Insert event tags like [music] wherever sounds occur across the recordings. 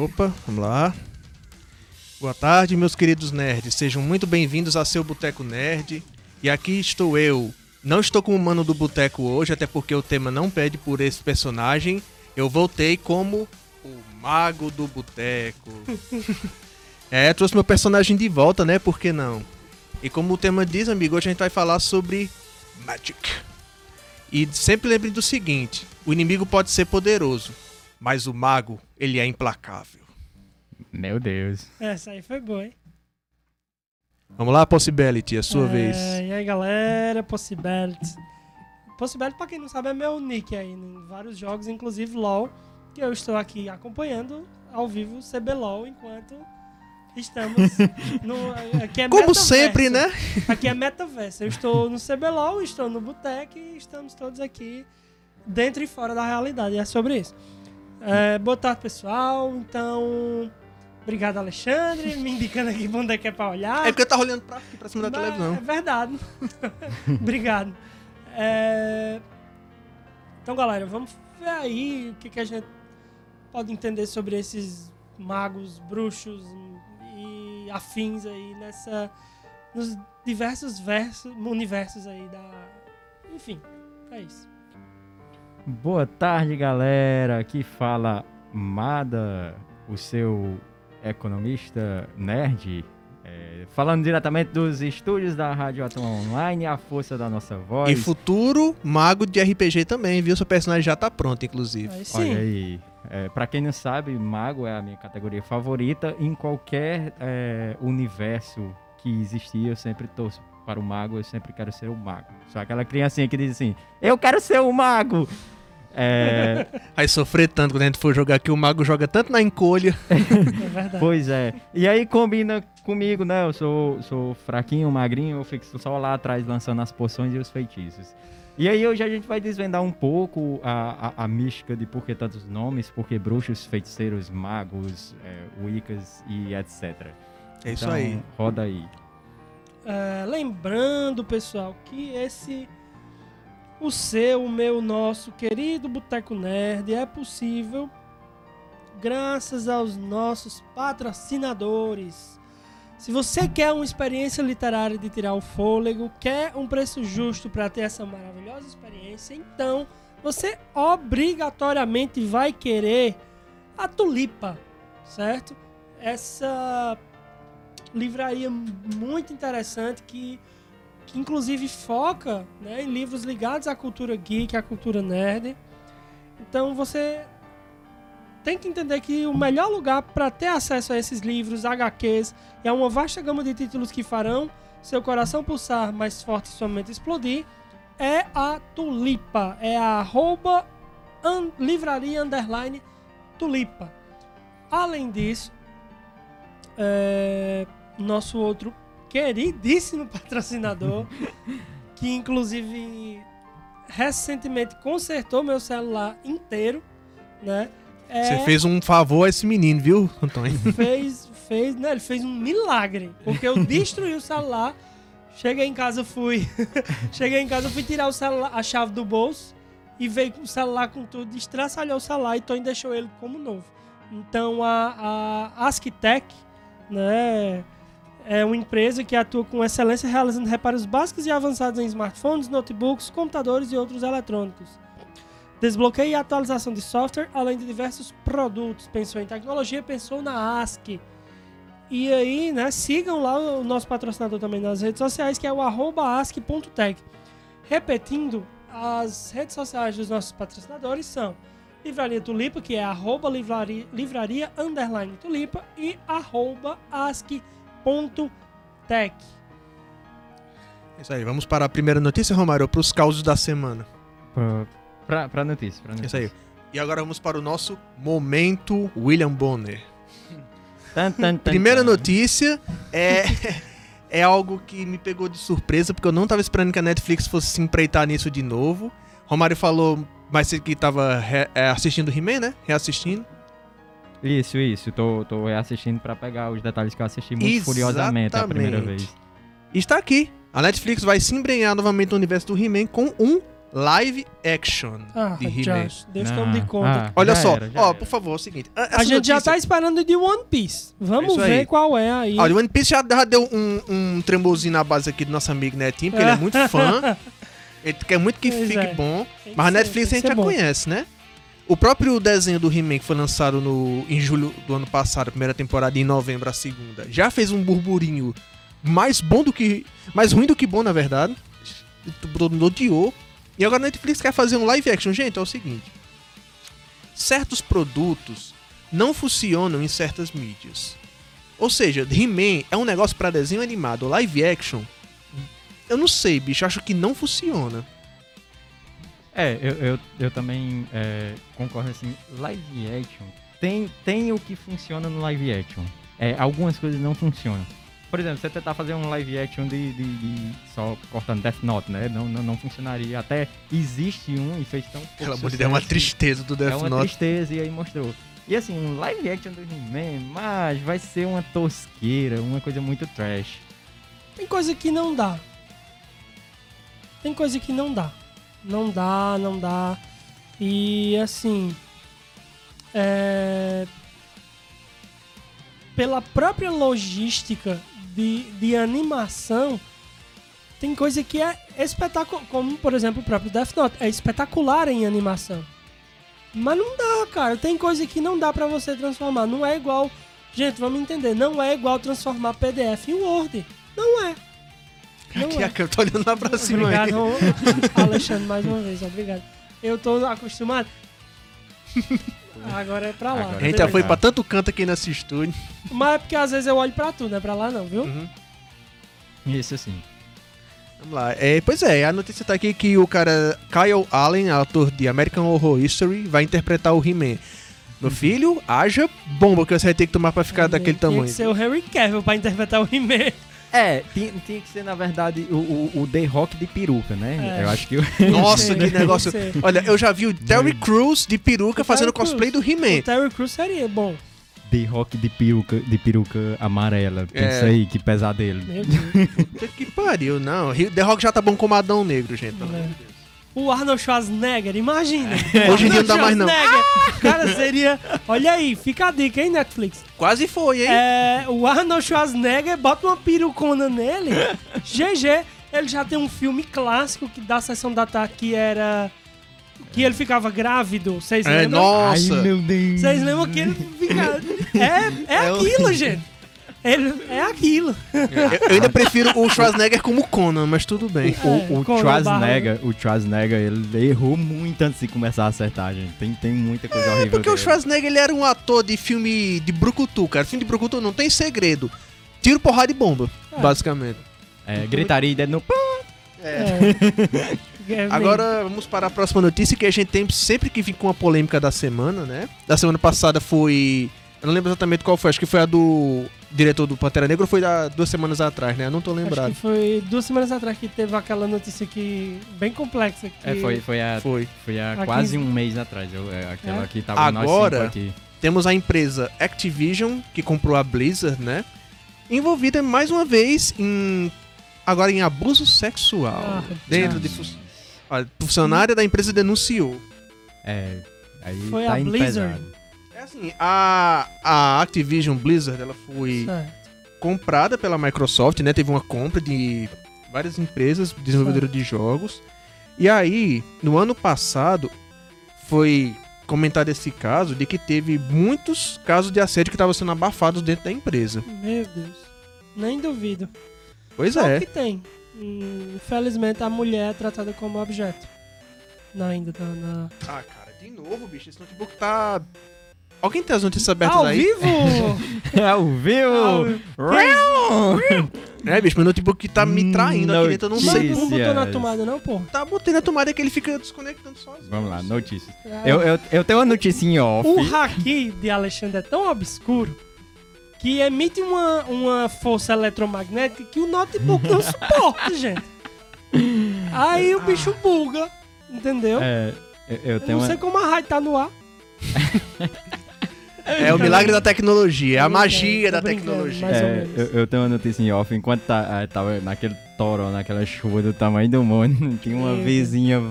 Opa, vamos lá. Boa tarde, meus queridos nerds. Sejam muito bem-vindos a seu Boteco Nerd. E aqui estou eu. Não estou com o mano do boteco hoje, até porque o tema não pede por esse personagem. Eu voltei como o mago do boteco. [laughs] é, trouxe meu personagem de volta, né? Por que não? E como o tema diz, amigo, hoje a gente vai falar sobre Magic. E sempre lembre do seguinte: o inimigo pode ser poderoso, mas o mago, ele é implacável. Meu Deus. Essa aí foi boa, hein? Vamos lá, Possibility, a sua É, vez. E aí, galera, Possibility. Possibility, pra quem não sabe, é meu nick aí em vários jogos, inclusive LoL, que eu estou aqui acompanhando ao vivo o CBLOL enquanto estamos [laughs] no. Aqui é Como metaverso. sempre, né? Aqui é metaverso. Eu estou no CBLOL, estou no Boteco e estamos todos aqui dentro e fora da realidade. E é sobre isso. É, boa tarde, pessoal. Então, obrigado, Alexandre, [laughs] me indicando aqui pra onde é que é pra olhar. É porque tá olhando pra, aqui pra cima da Mas televisão. É verdade. [laughs] Obrigado. É, Então, galera, vamos ver aí o que, que a gente pode entender sobre esses magos, bruxos e afins aí nessa. nos diversos versos, universos aí da. Enfim, é isso. Boa tarde, galera. Aqui fala Mada, o seu economista nerd. É, falando diretamente dos estúdios da Rádio Atom Online, a força da nossa voz. E futuro mago de RPG também, viu? Seu personagem já tá pronto, inclusive. Aí sim. Olha aí. É, para quem não sabe, Mago é a minha categoria favorita. Em qualquer é, universo que existir, eu sempre torço para o Mago, eu sempre quero ser o Mago. Só aquela criancinha que diz assim: Eu quero ser o Mago! É, [laughs] Vai sofrer tanto quando a gente for jogar que o mago joga tanto na encolha. [laughs] É verdade. pois é. E aí combina comigo, né? Eu sou, sou fraquinho, magrinho, eu fico só lá atrás lançando as poções e os feitiços. E aí hoje a gente vai desvendar um pouco a, a, a mística de por que tantos nomes, por que bruxos, feiticeiros, magos, é, wiccas e etc. É isso Então, aí. Roda aí. É, lembrando, pessoal, que esse o seu, o meu, nosso querido Boteco Nerd é possível graças aos nossos patrocinadores. Se você quer uma experiência literária de tirar o fôlego, quer um preço justo para ter essa maravilhosa experiência, então você obrigatoriamente vai querer a Tulipa, certo? Essa livraria muito interessante que, que inclusive foca né, em livros ligados à cultura geek, à cultura nerd. Então você tem que entender que o melhor lugar para ter acesso a esses livros, HQs, e a uma vasta gama de títulos que farão seu coração pulsar mais forte e sua mente explodir, é a Tulipa. É a arroba un- livraria underline Tulipa. Além disso, é, nosso outro queridíssimo patrocinador, [laughs] que inclusive recentemente consertou meu celular inteiro, né? É, Você fez um favor a esse menino, viu, Antônio? [laughs] fez, fez, né? Ele fez um milagre, porque eu destruí o celular. Cheguei em casa, fui, [laughs] cheguei em casa, fui tirar o celular, a chave do bolso e veio com o celular com tudo, estraçalhou o celular e Tony deixou ele como novo. Então a, a Asktec, né, é uma empresa que atua com excelência realizando reparos básicos e avançados em smartphones, notebooks, computadores e outros eletrônicos. Desbloqueio e atualização de software, além de diversos produtos. Pensou em tecnologia, pensou na ASCII. E aí, né, sigam lá o nosso patrocinador também nas redes sociais, que é o asc.tech. Repetindo, as redes sociais dos nossos patrocinadores são Livraria Tulipa, que é arroba livraria, livraria underline tulipa e arroba asc.tech. É isso aí, vamos para a primeira notícia, Romário, para os causos da semana. Pra, pra, pra notícia, pra notícia. isso aí. E agora vamos para o nosso momento William Bonner. Tan, tan, tan, Primeira tan. notícia é [laughs] é algo que me pegou de surpresa, porque eu não tava esperando que a Netflix fosse se empreitar nisso de novo. Romário falou mais cedo que tava re- é, assistindo He-Man, né? Reassistindo. Isso, isso. Tô, tô reassistindo pra pegar os detalhes que eu assisti muito furiosamente a primeira Exatamente. vez. E está aqui. A Netflix vai se embrenhar novamente no universo do He-Man com um live action Ah, de He-Man. Ah, tome de conta. ah, Olha só, era, ó, era. por favor, é o seguinte. a- gente já tá esperando de One Piece. Vamos É ver qual é aí. Olha, o One Piece já, já deu um, um tremorzinho na base aqui do nosso amigo Netinho, porque ele é muito [laughs] fã. Ele quer muito que Pois fique é. bom. Mas a Netflix a gente já bom. conhece, né? O próprio desenho do He-Man que foi lançado no, em julho do ano passado, primeira temporada, e em novembro a segunda, já fez um burburinho mais bom do que. mais ruim do que bom, na verdade. Todo mundo odiou. E agora a Netflix quer fazer um live action. Gente, é o seguinte: certos produtos não funcionam em certas mídias. Ou seja, He-Man é um negócio pra desenho animado. Live action, eu não sei, bicho, acho que não funciona. É, eu, eu, eu também é, concordo assim, live action tem, tem o que funciona no live action. É, algumas coisas não funcionam. Por exemplo, você tentar fazer um live action de, de- de só cortando Death Note, né? Não, não, não funcionaria. Até existe um e fez tão pouco Pelo amor de Deus, é uma tristeza do Death é uma Note. tristeza e aí mostrou. E assim, um live action do He-Man, mas vai ser uma tosqueira, uma coisa muito trash. Tem coisa que não dá. Tem coisa que não dá. Não dá, não dá. E assim. É... Pela própria logística de, de animação, tem coisa que é espetacular. Como, por exemplo, o próprio Death Note. É espetacular em animação. Mas não dá, cara. Tem coisa que não dá pra você transformar. Não é igual. Gente, vamos entender. Não é igual transformar PDF em Word. Não é. Não Aqui, é. aqui, eu tô olhando lá pra cima aí. Obrigado, [laughs] Alexandre, mais uma vez. Obrigado. Eu tô acostumado. [laughs] Agora é pra lá. Agora A gente já Beleza. foi pra tanto canto aqui nesse estúdio. Mas é porque às vezes eu olho pra tu, não é pra lá não, viu? Uhum. Isso assim. Vamos lá. É, pois é, a notícia tá aqui que o cara Kyle Allen, ator de American Horror History, vai interpretar o He-Man. Meu filho, haja bomba que você vai ter que tomar pra ficar daquele tamanho. que ser o Harry Cavill pra interpretar o He-Man. É, tinha, tinha que ser, na verdade, o, o, o The Rock de peruca, né? É. Eu acho que o [laughs] Nossa, que [laughs] negócio. Olha, eu já vi o Terry Crews de peruca O fazendo Terry cosplay do O He-Man. Terry Crews seria bom. The Rock de peruca, de peruca amarela. Pensa É. aí, que pesadelo. Meu Deus. [laughs] Que pariu, não. The Rock já tá bom como Adão Negro, gente. É. O Arnold Schwarzenegger, imagina. [laughs] Hoje em dia não dá mais, não. Schwarzenegger. Cara, seria... Olha aí, fica a dica, hein, Netflix? Quase foi, hein? É, o Arnold Schwarzenegger bota uma perucona nele. [laughs] GG. Ele já tem um filme clássico que da sessão da tarde que era. Que ele ficava grávido. Vocês É, lembram? nossa. Ai, meu Deus. Vocês lembram que ele fica. [laughs] É, é É o- aquilo, gente. Ele, é aquilo. Eu, eu ainda prefiro o Schwarzenegger como Conan, mas tudo bem. O, o É, a Schwarzenegger, o Schwarzenegger, ele errou muito antes de começar a acertar, gente. Tem, tem muita coisa horrível É, Porque o dele. Schwarzenegger ele era um ator de filme de brucutu, cara. Filme de brucutu não tem segredo. Tiro, porrada e bomba, É. basicamente. É, gritaria e dedo no... É. É, [laughs] Agora vamos para a próxima notícia que a gente tem sempre que vir com a polêmica da semana, né? Da semana passada foi. Eu não lembro exatamente qual foi, acho que foi a do diretor do Pantera Negra ou foi da duas semanas atrás, né? Eu não tô Acho lembrado. que foi duas semanas atrás que teve aquela notícia que bem complexa. Que É, foi, foi há, Foi. foi há Há quase 15 um mês atrás. Eu, é, aquela É? que tava Agora- nós cinco aqui. Temos a empresa Activision, que comprou a Blizzard, né? Envolvida mais uma vez em. Agora em abuso sexual. Ah, dentro já. de. fu- A funcionária da empresa denunciou. É, aí Foi tá a Blizzard. pesado. É assim, a, a Activision Blizzard, ela foi Certo. comprada pela Microsoft, né? Teve uma compra de várias empresas desenvolvedoras de jogos. E aí, no ano passado, foi comentado esse caso de que teve muitos casos de assédio que estavam sendo abafados dentro da empresa. Meu Deus. Nem duvido. Pois Só é. que tem. Infelizmente a mulher é tratada como objeto. Não, ainda tá na. Ah, cara, de novo, bicho, esse notebook tá. Alguém tem as notícias abertas Ao aí? vivo! [laughs] Ao vivo! É, bicho, meu notebook tá me traindo aqui dentro, eu não sei. não botou na tomada, não, pô. Tá botando a tomada que ele fica desconectando sozinho. Vamos lá, notícias. É, Eu, eu, eu tenho uma notícia em off. O haki de Alexandre é tão obscuro que emite uma, uma força eletromagnética que o notebook não suporta, [laughs] gente. Aí o bicho buga, entendeu? É, eu, eu Eu tenho não uma... sei como a rádio tá no ar. [laughs] É o milagre da tecnologia, é a Tô magia da tecnologia. É, eu, eu tenho uma notícia em off. Enquanto tá, ah, tava naquele toro, naquela chuva do tamanho do mundo, [laughs] tinha uma Meu vizinha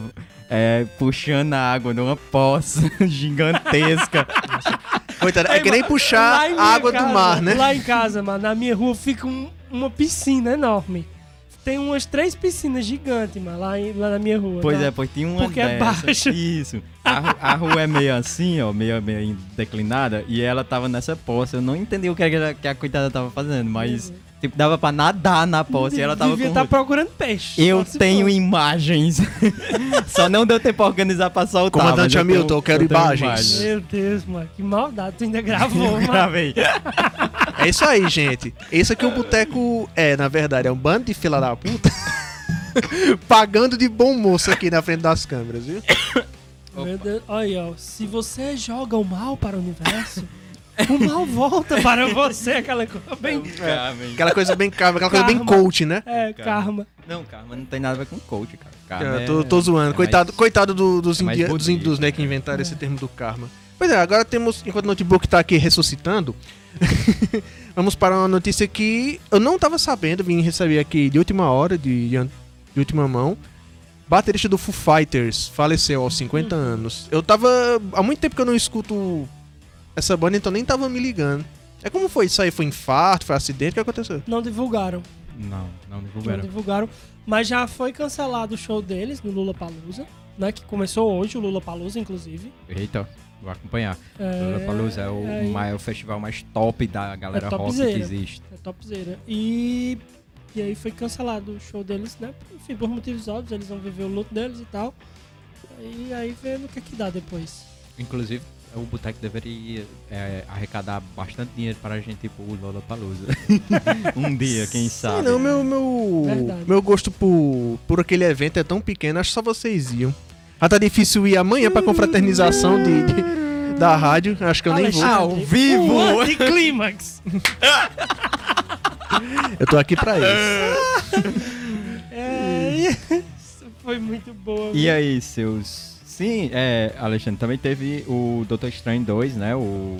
é, puxando a água numa poça [laughs] gigantesca. Coitado, é que nem puxar a água do casa- mar, né? Lá em casa, mano, na minha rua fica um- uma piscina enorme. Tem umas três piscinas gigantes, mano, lá, em- lá na minha rua. Pois tá? é, pois tinha uma Porque é dessa. baixa. Isso. A, a rua é meio assim, ó, meio, meio declinada, e ela tava nessa poça. Eu não entendi o que, era que a coitada tava fazendo, mas, tipo, dava pra nadar na poça e ela tava Devia com... estar procurando peixe. Eu tenho for. imagens. [laughs] Só não deu tempo pra organizar pra soltar. Comandante Hamilton, eu quero tenho imagens. Meu Deus, mano, que maldade. Tu ainda gravou, Eu [laughs] mano. gravei. É isso aí, gente. Isso aqui o boteco é, na verdade, é um bando de fila da puta. [laughs] Pagando de bom moço aqui na frente das câmeras, viu? Meu Deus. Olha, ó, se você joga o mal para o universo, o mal volta para você. Aquela coisa bem. Aquela coisa bem karma, aquela coisa bem coach, né? É, karma. Não, karma não tem nada a ver com coach, cara. Karma tô, é- tô zoando. é coitado mais- coitado do- dos, é dos hindus, né, que inventaram esse termo do karma. Pois é, agora temos, enquanto o notebook tá aqui ressuscitando, [laughs] vamos para uma notícia que eu não tava sabendo, vim receber aqui de última hora, de, de última mão. Baterista do Foo Fighters faleceu aos 50 anos. Eu tava. Há muito tempo que eu não escuto essa banda, então nem tava me ligando. É como foi isso aí? Foi infarto? Foi acidente? O que aconteceu? Não divulgaram. Não, não Não divulgaram. divulgaram. Mas já foi cancelado o show deles no Lula Palusa, né? Que começou hoje, o Lula Palusa, inclusive. Eita, vou acompanhar. É, Lollapalooza é o, é, maior festival mais top da galera É rock que existe. É topzera. E, e aí foi cancelado o show deles, né? Enfim, por motivos óbvios, eles vão viver o luto deles e tal. E aí vendo o que é que dá depois. Inclusive, o Boteco deveria é, arrecadar bastante dinheiro para a gente ir pro Lollapalooza. [laughs] um dia, quem sabe. Não, meu, meu, Verdade. meu gosto por, por aquele evento é tão pequeno, acho que só vocês iam. Ah, tá difícil ir amanhã pra confraternização de, de- da rádio, acho que eu nem vou. Alexandre, Ao vivo! O anticlímax! Eu tô aqui pra isso. é, isso foi muito boa. E aí, seus... Sim, é, Alexandre, também teve o Doutor Estranho 2, né? O...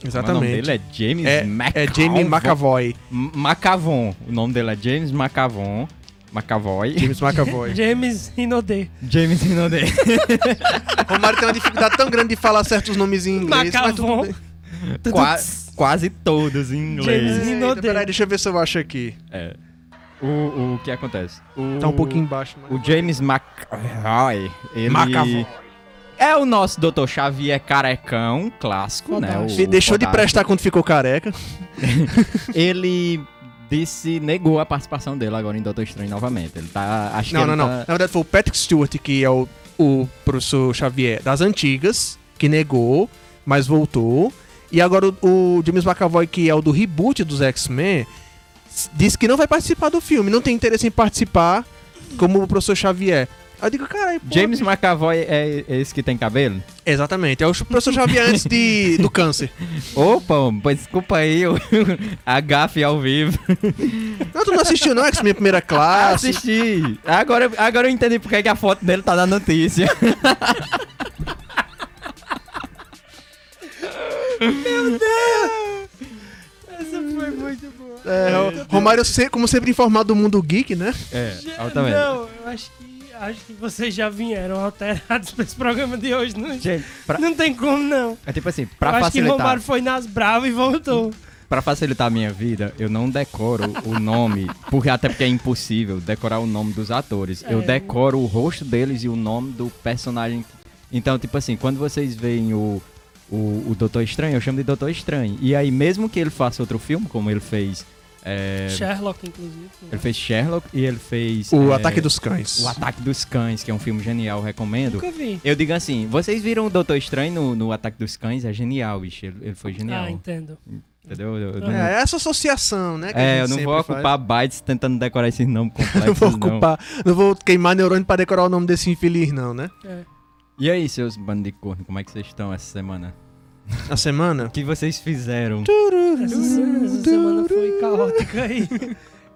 Como é o nome Exatamente. dele é James É, McAvoy. é Jamie McAvoy. M- Macavon. O nome dele é James McAvon. McAvoy. James McAvoy. [laughs] James Inodê. James Inodê. [laughs] Romário tem uma dificuldade tão grande de falar certos nomes em inglês, mas tudo Macavon. bem. Qua- quase todos em inglês. James Inodê. peraí, deixa eu ver se eu acho aqui. É. O, o que acontece? O, Tá um pouquinho embaixo. Mas... O James McAvoy, ele... McAvoy. É o nosso Dr. Xavier carecão, clássico, né? Fantástico. O, E deixou de prestar quando ficou careca. [laughs] Ele disse, negou a participação dele agora em Doutor Estranho novamente. Ele tá... Acho Não, que não, ele não. tá- Na verdade foi o Patrick Stewart, que é o, o professor Xavier das antigas, que negou, mas voltou. E agora o, o James McAvoy, que é o do reboot dos X-Men, disse que não vai participar do filme, não tem interesse em participar como o professor Xavier. Aí eu digo, caralho, James McAvoy é esse que tem cabelo? Exatamente, é o professor Xavier antes de, do câncer. [laughs] Opa, pois desculpa aí, eu- [laughs] a gafe ao vivo. Não, tu não assistiu não, X-Men Primeira Classe? Assisti. Agora, agora eu entendi porque que a foto dele tá na notícia. [laughs] Essa foi muito boa. É, Romário, se- como sempre informado do mundo geek, né? É, Já- altamente. Não, eu acho que, acho que vocês já vieram alterados [laughs] pra esse programa de hoje. Não, Gente, pra- não tem como, não. é tipo assim, eu pra acho que facilitar, Romário foi nas bravas e voltou. pra facilitar a minha vida, eu não decoro o nome, porque até porque é impossível decorar o nome dos atores. Eu É. decoro o rosto deles e o nome do personagem. Então, tipo assim, quando vocês veem o, o, o Doutor Estranho, eu chamo de Doutor Estranho. E aí, mesmo que ele faça outro filme, como ele fez. É, Sherlock, inclusive. ele fez Sherlock e ele fez. O é, Ataque dos Cães. O Ataque dos Cães, que é um filme genial, recomendo. Nunca vi. Eu digo assim, vocês viram o Doutor Estranho no, no Ataque dos Cães? É genial, bicho. Ele, ele foi genial. Ah, entendo. entendeu? Eu, eu não- É, essa associação, né? é, eu não vou sempre faz. ocupar bytes tentando decorar esses nomes [laughs] Não complexos, vou não. ocupar, não vou queimar neurônio pra decorar o nome desse infeliz, não, né? É. E aí, seus corno, como é que vocês estão essa semana? [laughs] Na semana? Que vocês fizeram? Essa, se- essa semana foi caótica e,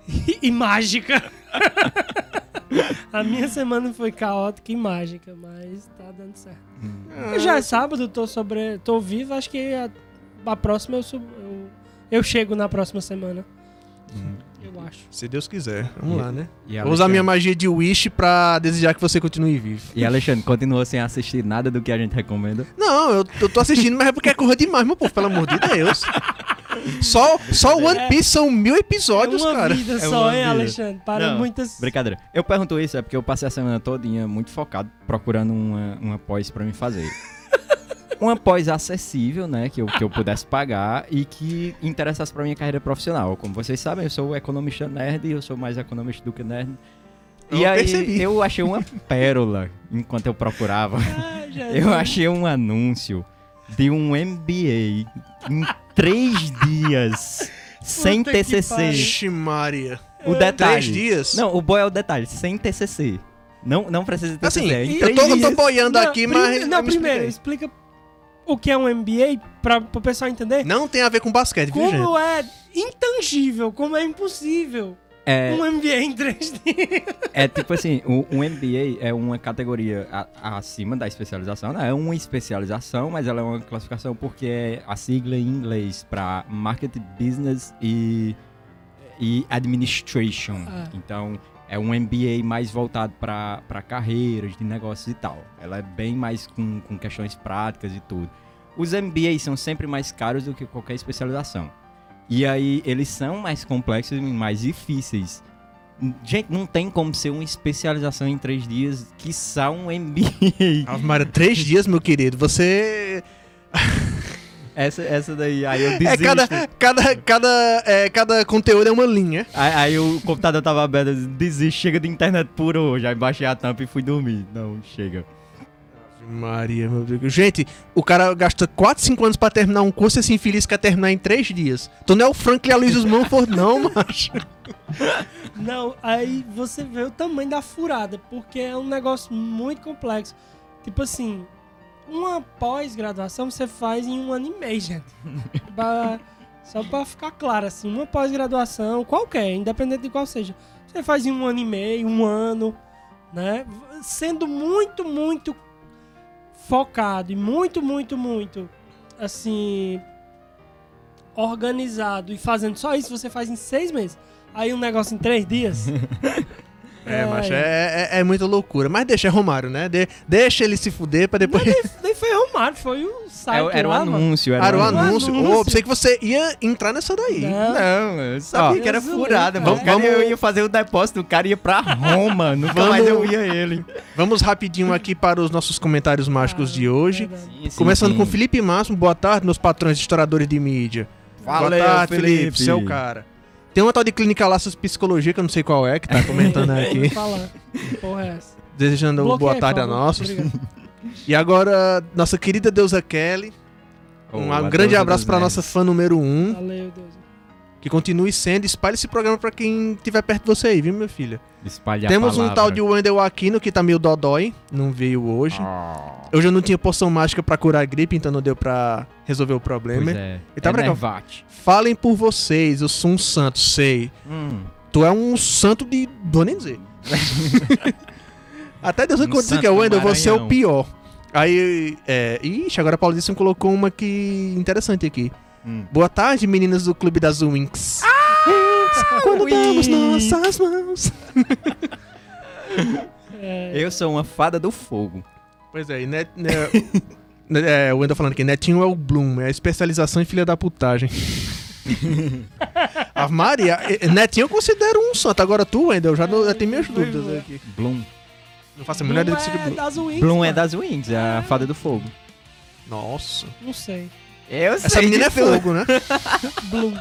e, [laughs] e mágica. [laughs] A minha semana foi caótica e mágica, mas tá dando certo. Hum. Já é sábado, tô sobre, tô vivo, acho que a, a próxima eu, sub- eu eu chego na próxima semana. Hum. Eu acho. Se Deus quiser. Vamos E- lá, né? E Vou usar minha magia de wish pra desejar que você continue vivo. E Alexandre, continua sem assistir nada do que a gente recomenda. Não, eu, eu tô assistindo, mas é porque é corra demais, meu povo, pelo amor de Deus. Só, só o One Piece são mil episódios, é uma cara. vida É só, uma hein, vida. Alexandre? Para Não, muitas. Brincadeira. Eu pergunto isso é porque eu passei a semana todinha muito focado procurando uma, uma pós pra me fazer. Uma pós acessível, né, que eu, que eu pudesse pagar e que interessasse pra minha carreira profissional. Como vocês sabem, eu sou economista nerd e eu sou mais economista do que nerd. E Eu aí percebi. eu achei uma pérola enquanto eu procurava. [laughs] Ah. Eu achei um anúncio de um MBA em três dias, sem Puta TCC. Maria. O detalhe. Três dias? Não, o boy é o detalhe, sem TCC. Não, não precisa de TCC. Assim, é em eu três tô, eu tô dias. boiando Não, aqui, mas. Não, primeiro, explica o que é um MBA pra, pro pessoal entender. Não tem a ver com basquete, viu, gente? Como é intangível, como é impossível É, um MBA em 3D. é tipo assim, o, um MBA é uma categoria a- acima da especialização, né? É uma especialização, mas ela é uma classificação porque é a sigla em inglês para Marketing Business e, e Administration. Ah. Então, é um MBA mais voltado para carreiras de negócios e tal. Ela é bem mais com, com questões práticas e tudo. Os MBAs são sempre mais caros do que qualquer especialização. E aí, eles são mais complexos e mais difíceis. Gente, não tem como ser uma especialização em três dias, que um MBA. Ave Maria, três dias, meu querido. Você. Essa, essa daí, aí eu É desisto. cada, cada, cada, é, cada conteúdo é uma linha. Aí, aí o computador tava aberto, eu disse, desisto, chega de internet pura hoje. Aí baixei a tampa e fui dormir. Não, chega. Maria, meu Deus. Gente, o cara gasta 4, 5 anos pra terminar um curso e esse infeliz quer terminar em 3 dias. Tu não é o Franklin Aloysius Mumford, não, [laughs] macho. Não, aí você vê o tamanho da furada, porque é um negócio muito complexo. Tipo assim, uma pós-graduação você faz em um ano e meio, gente. [laughs] Ba- Só pra ficar claro, assim, uma pós-graduação, qualquer, independente de qual seja, você faz em um ano e meio, um ano, né? Sendo muito, muito focado e muito, muito, muito, assim, organizado e fazendo só isso, você faz em seis meses. Aí um negócio em três dias. [laughs] É, É. macho, é, é, é muita loucura. Mas deixa, é Romário, né? De- deixa ele se fuder pra depois. Nem foi Romário, foi o site Era, era o anúncio, era, Era o o anúncio. anúncio. Ô, pensei que você ia entrar nessa daí. Não. Não, eu sabia Ó, que era furada, Cara, cara. Eu ia fazer o depósito, o cara ia pra Roma, nunca Vamos- mais eu ia ele. Vamos rapidinho aqui para os nossos comentários mágicos Ah, de hoje. verdade. Começando com Felipe Máximo, boa tarde, meus patrões estouradores de mídia. Valeu, boa tarde, Felipe, Felipe. seu cara. Tem uma tal de Clínica Laços Psicologia, que eu não sei qual é, que tá [laughs] comentando aqui, falar. Que Porra é essa? desejando Bloqueia, boa tarde a nossos. Obrigado. [laughs] E agora, nossa querida deusa Kelly, um Oh, grande abraço para nossa fã número 1, um, Valeu, Deus. Que continue sendo. Espalhe esse programa para quem estiver perto de você aí, viu, minha filha? Espalha a Temos um tal de Wendel Aquino, que tá meio dodói, não veio hoje. Ah, Eu já não tinha poção mágica pra curar a gripe, então não deu pra resolver o problema. pois é. E tá é pra. Falem por vocês, eu sou um santo, sei. Hum. Tu é um santo de. Vou nem dizer. [laughs] Até Deus Um quando dizer santo que é Wendel, você é o pior. Aí, é. Ixi, agora a Paulista colocou uma que. interessante aqui. Hum. Boa tarde, meninas do Clube das Winx. Ah, quando damos nossas mãos. É, Eu sou uma fada do fogo. Pois é, e net, [laughs] né, é, o Wendel falando aqui, Netinho é o Bloom, é a especialização em filha da putagem. [laughs] a Maria, Netinho eu considero um santo, agora tu, Wendel, já, já tenho minhas dúvidas boa. aqui. Bloom. Não faço a menor Bloom ideia que seja é Bloom. das Wings, Bloom é das Wings, é a fada do fogo. Nossa. Não sei. Eu Essa menina é fogo, né? [laughs] Bloom.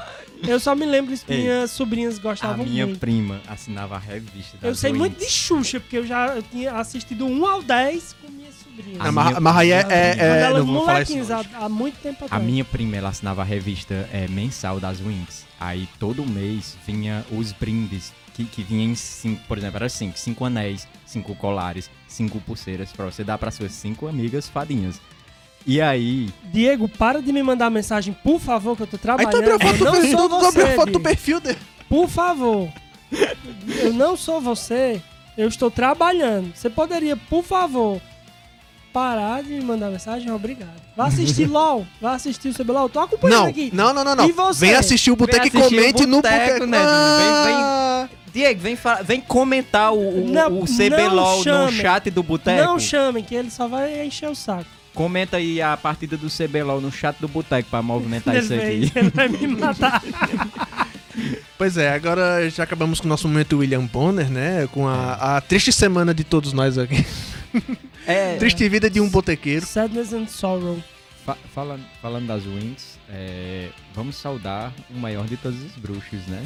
Eu só me lembro que Ei, minhas sobrinhas A gostavam minha muito. prima assinava a revista das Eu sei Wings. muito de Xuxa, porque eu já eu tinha assistido 1 ao 10 com minhas sobrinhas. A Não, minha- aí é, é, é, elas não vou falar isso há, há muito tempo A atrás. minha prima, ela assinava a revista é, mensal das Wings. Aí todo mês vinha os brindes, que, que vinha em cinco, por exemplo, era cinco. Cinco anéis, cinco colares, cinco pulseiras, pra você dar pra suas cinco amigas fadinhas. E aí, Diego, para de me mandar mensagem, por favor, que eu tô Aí trabalhando. tu abriu a foto, do, sou tu, abriu a você, foto do Diego. perfil dele. Por favor. Eu não sou você. Eu estou trabalhando. Você poderia, por favor, parar de me mandar mensagem, obrigado. Vai assistir [laughs] LOL, vai assistir o CBLOL. Tô acompanhando Não, aqui. não, não, não, não. E você? Vem assistir o Boteco e Vem comente no Boteco, né? Ah, Diego, vem, fa- vem comentar o, o, Não, o CBLOL no chat do Boteco. Não chamem, que ele só vai encher o saco. Comenta aí a partida do CBLOL no chat do Boteco pra movimentar Ele, isso vem, aqui. ele vai me matar. [laughs] Pois é, agora já acabamos com o nosso momento William Bonner, né? Com a, a triste semana de todos nós aqui. É, [laughs] Triste vida de um botequeiro. Sadness and Sorrow. fa- falando, falando das wins, é, vamos saudar o maior de todos os bruxos, né?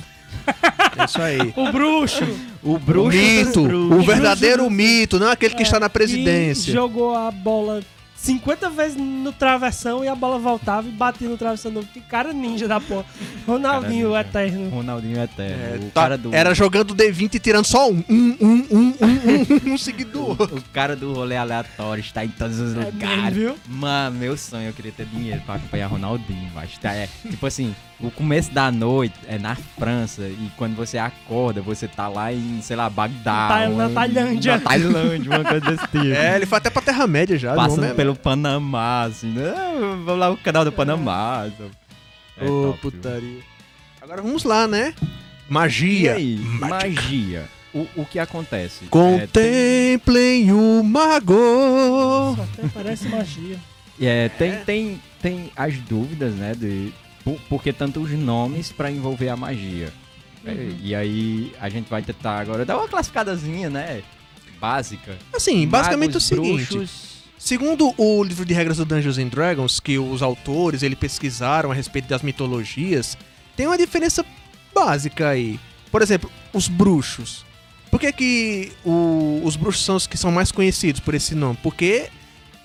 É isso aí. O bruxo. O O bruxo mito, dos bruxos. o verdadeiro mito, não aquele que É, está na que presidência. jogou a bola 50 vezes no travessão e a bola voltava e batia no travessão. novo. Que cara ninja da porra. Ronaldinho ninja. eterno. Ronaldinho Eterno. É, o tá- cara do... Era jogando D20 e tirando só um. Um, um, um, um, um, um seguido do outro. O cara do rolê aleatório está em todos os É lugares. mesmo, viu? Mano, meu sonho, eu queria ter dinheiro pra acompanhar Ronaldinho, mas tá, é, tipo assim, o começo da noite é na França e quando você acorda, você tá lá em, sei lá, Bagdá. Tá- na Tailândia. Na Tailândia, uma coisa desse tipo. [laughs] É, ele foi até pra Terra-média já. o Passando é- pelo Panamá, assim, né? Vamos lá no canal do Panamá. então. É Ô, top, viu? putaria. Agora vamos lá, né? E Magia. magia. O, o que acontece? É, tem- Contemplem o mago. Isso até parece magia. É, tem, tem, tem as dúvidas, né? De, por, porque tantos nomes pra envolver a magia. É, Uhum. e aí a gente vai tentar agora dar uma classificadazinha, né? Básica. Assim, basicamente Magos, o seguinte. bruxos, Segundo o livro de regras do Dungeons and Dragons, que os autores ele pesquisaram a respeito das mitologias, tem uma diferença básica aí. Por exemplo, os bruxos. Por que, que o- os bruxos são os que são mais conhecidos por esse nome? Porque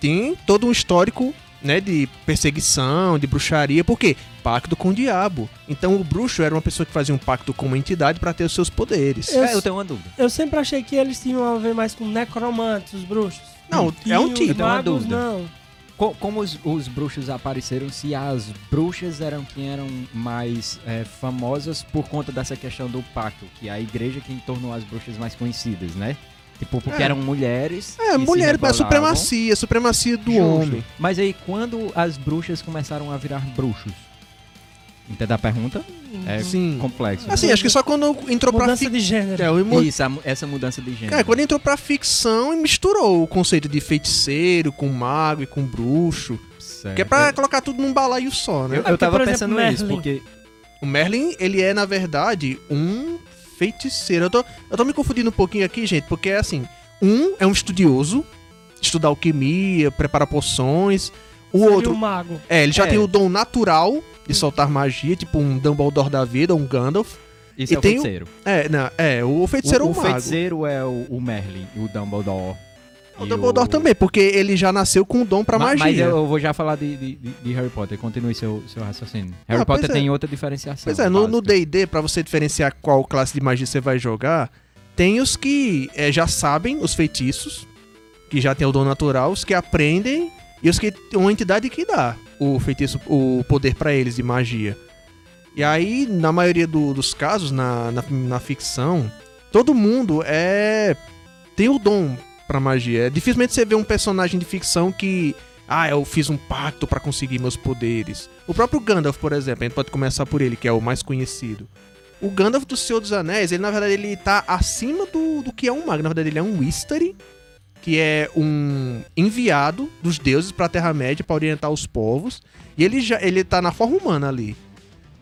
tem todo um histórico né, de perseguição, de bruxaria. Por quê? Pacto com o diabo. Então o bruxo era uma pessoa que fazia um pacto com uma entidade para ter os seus poderes. Eu É, eu tenho uma dúvida. Eu sempre achei que eles tinham a ver mais com necromantes, os bruxos. Não, E é um tipo. Eu tenho uma dúvida. não. Co- como os, os bruxos apareceram, se as bruxas eram quem eram mais é, famosas por conta dessa questão do pacto, que é a igreja quem tornou as bruxas mais conhecidas, né? Tipo, porque É. eram mulheres. É, mulher, é rebelavam. supremacia, supremacia do Justo. homem. Mas aí, quando as bruxas começaram a virar bruxos? Entendeu a pergunta? É Sim. complexo. né? Assim, acho que só quando entrou pra Mudança de gênero. É, Isso, a essa mudança de gênero. é, quando entrou pra ficção e misturou o conceito de feiticeiro com mago e com bruxo. Certo. Que é pra colocar tudo num balaio só, né? Eu, eu Porque, tava por exemplo, pensando nisso, Merlin. porque O Merlin, ele é, na verdade, um feiticeiro. Eu tô, eu tô me confundindo um pouquinho aqui, gente, porque é assim: um é um estudioso, estuda alquimia, prepara poções. O Seria outro. um mago. É, ele já É. tem o dom natural de soltar magia, tipo um Dumbledore da vida, um Gandalf. isso E é o tem o- feiticeiro. É, não, é, o feiticeiro o, é o o mago. feiticeiro é o, o Merlin, o Dumbledore. O E Dumbledore também, porque ele já nasceu com o dom pra Ma- magia. Mas eu, vou já falar de, de, de- Harry Potter. Continue seu, seu raciocínio. Harry Ah, Potter é. tem outra diferenciação. Pois é, no. D&D, pra você diferenciar qual classe de magia você vai jogar, tem os que é, já sabem os feitiços, que já tem o dom natural, os que aprendem e os que tem uma entidade que dá o feitiço, o poder pra eles de magia. E aí, na maioria do- dos casos, na, na, na ficção, todo mundo é tem o dom pra magia. É, dificilmente você vê um personagem de ficção que ah, eu fiz um pacto pra conseguir meus poderes. O próprio Gandalf, por exemplo, a gente pode começar por ele, que é o mais conhecido. O Gandalf do Senhor dos Anéis, ele na verdade ele tá acima do, do que é um mago. Na verdade, ele é um Wistari, que é um enviado dos deuses pra Terra-média pra orientar os povos. E ele já ele tá na forma humana ali.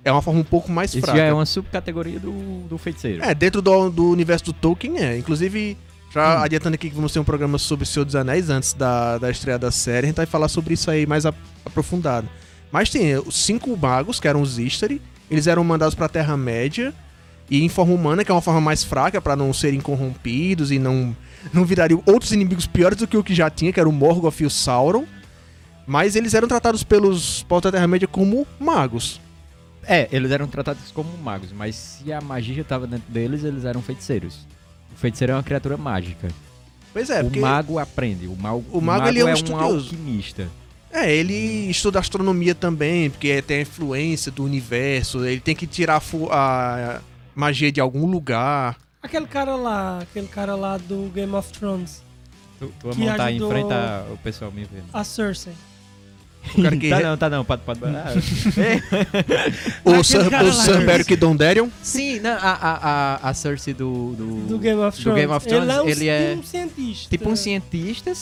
É uma forma um pouco mais Isso fraca. já é uma subcategoria do, do feiticeiro. É, dentro do, do universo do Tolkien é. Inclusive, já Hum. adiantando aqui que vamos ter um programa sobre o Senhor dos Anéis antes da, da estreia da série, a gente vai falar sobre isso aí mais aprofundado. Mas tem os cinco magos, que eram os Istari, eles eram mandados pra Terra-média e em forma humana, que é uma forma mais fraca pra não serem corrompidos e não, não virariam outros inimigos piores do que o que já tinha, que era o Morgoth e o Sauron. Mas eles eram tratados pelos povos da Terra-média como magos. É, eles eram tratados como magos, mas se a magia estava dentro deles, eles eram feiticeiros. O feiticeiro é uma criatura mágica. Pois é, o porque... mago aprende. O, mal, O mago, ele é um estudioso. alquimista. É, ele estuda astronomia também, porque tem a influência do universo, ele tem que tirar a fu- a magia de algum lugar. Aquele cara lá, aquele cara lá do Game of Thrones. Tu, tu vai Que montar ajudou- em frente a- o pessoal me vendo. A Cersei. [laughs] Que. Tá não, tá não, pode, pode. Ah, [laughs] o Sir, o. Sir Beric Dondarrion. Sim, não, a, a, a, a Cersei do, do, Do Game of do Thrones. Game of Thrones, ele é um, ele é um cientista. tipo um cientista,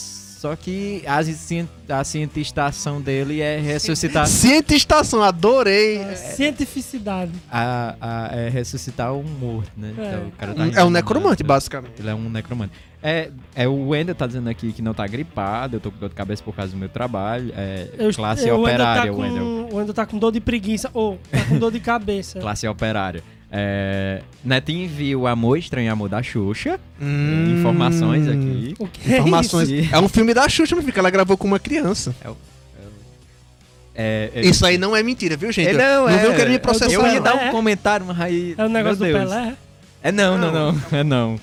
só que a, cien- a cientistação dele é ressuscitar, Cientistação, adorei. É, cientificidade. a, a, é ressuscitar um morto, né? É. Então, o cara tá É um reanimando. necromante, basicamente. Ele é um necromante. É, é, o Wender tá dizendo aqui que não tá gripado, eu tô com dor de cabeça por causa do meu trabalho. É, Eu, classe eu, o Wendel operária, tá Wendel. com, o Wendel tá com dor de preguiça. Ou, tá com dor de cabeça. [laughs] Classe operária. É, Netinho viu Amor Estranho Amor da Xuxa. Hum. Informações aqui. O que é Informações. isso? É um filme da Xuxa, meu filho, que ela gravou com uma criança. É, é- Isso aí não é mentira, viu, gente? É, não, não é. viu querer me processar. Eu ia não. dar É? um comentário, mas aí. É o negócio do. Pelé? É não, não, não. É não.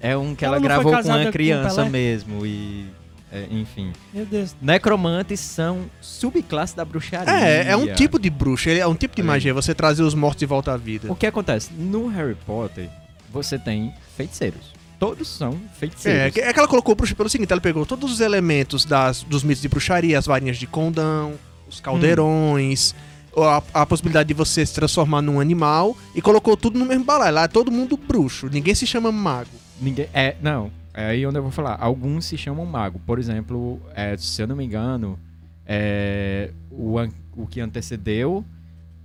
É um que ela, Ela não gravou com uma com o criança Pelé? mesmo. E. é, enfim. Meu Deus. Necromantes são subclasse da bruxaria. É, é um tipo de bruxa, é um tipo de aí. magia, você trazer os mortos de volta à vida. O que acontece? No Harry Potter, você tem feiticeiros. Todos são É, feiticeiros. que- é que ela colocou bruxa pelo seguinte, ela pegou todos os elementos das, dos mitos de bruxaria, as varinhas de condão, os caldeirões, a, a possibilidade de você se transformar num animal e colocou tudo no mesmo balaio. Lá é todo mundo bruxo, ninguém se chama mago. Ninguém. É, não. É aí onde eu vou falar. Alguns se chamam mago. Por exemplo, é, se eu não me engano, é, o, o que antecedeu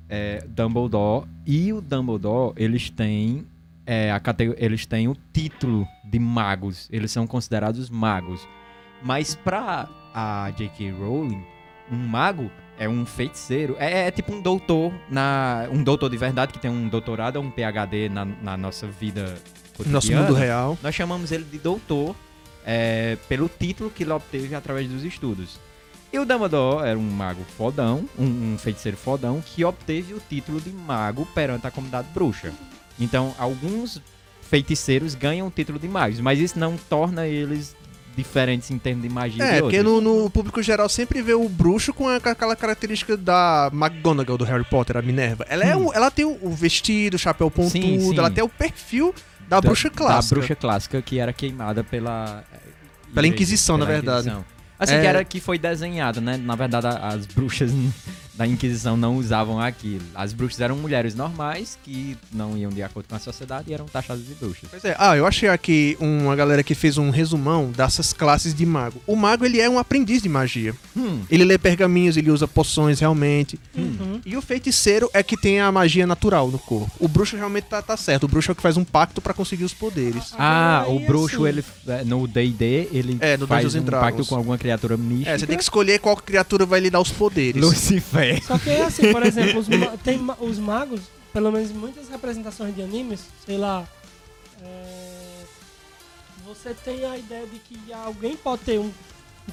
é, Dumbledore e o Dumbledore, eles têm é, a eles têm o título de magos. Eles são considerados magos. Mas pra a J.K. Rowling, um mago é um feiticeiro. É, é tipo um doutor, na, um doutor de verdade que tem um doutorado, um PhD na, na nossa vida No nosso mundo real. Nós chamamos ele de doutor é, pelo título que ele obteve através dos estudos. E o Dumbledore era um mago fodão, um, um feiticeiro fodão, que obteve o título de mago perante a comunidade bruxa. Então, alguns feiticeiros ganham o título de magos, mas isso não torna eles diferentes em termos de magia É, de porque no, no público geral sempre vê o bruxo com, aquela característica da McGonagall do Harry Potter, a Minerva. Ela, é um- ela tem o, o vestido, o chapéu pontudo, Sim, sim. ela tem o perfil da, bruxa clássica. Da bruxa clássica que era queimada pela... eh, Pela igreja, Inquisição, na verdade. Inquisição. Assim, É. que era que foi desenhado, né? Na verdade, as bruxas [laughs] da Inquisição não usavam aquilo. As bruxas eram mulheres normais que não iam de acordo com a sociedade e eram taxadas de bruxas. Pois é. Ah, eu achei aqui uma galera que fez um resumão dessas classes de mago. O mago, ele é um aprendiz de magia. Hum, Ele lê pergaminhos, ele usa poções realmente. Uhum. E o feiticeiro é que tem a magia natural no corpo. O bruxo realmente tá, tá certo. O bruxo é o que faz um pacto pra conseguir os poderes. Ah, Agora, o bruxo, assim, ele é, no D&D, ele É, no faz um pacto com alguma criatura mística. É, você tem que escolher qual criatura vai lhe dar os poderes. Lucifer. Só que é assim, por exemplo, os, ma- tem ma- os magos, pelo menos muitas representações de animes, sei lá. é, você tem a ideia de que alguém pode ter um,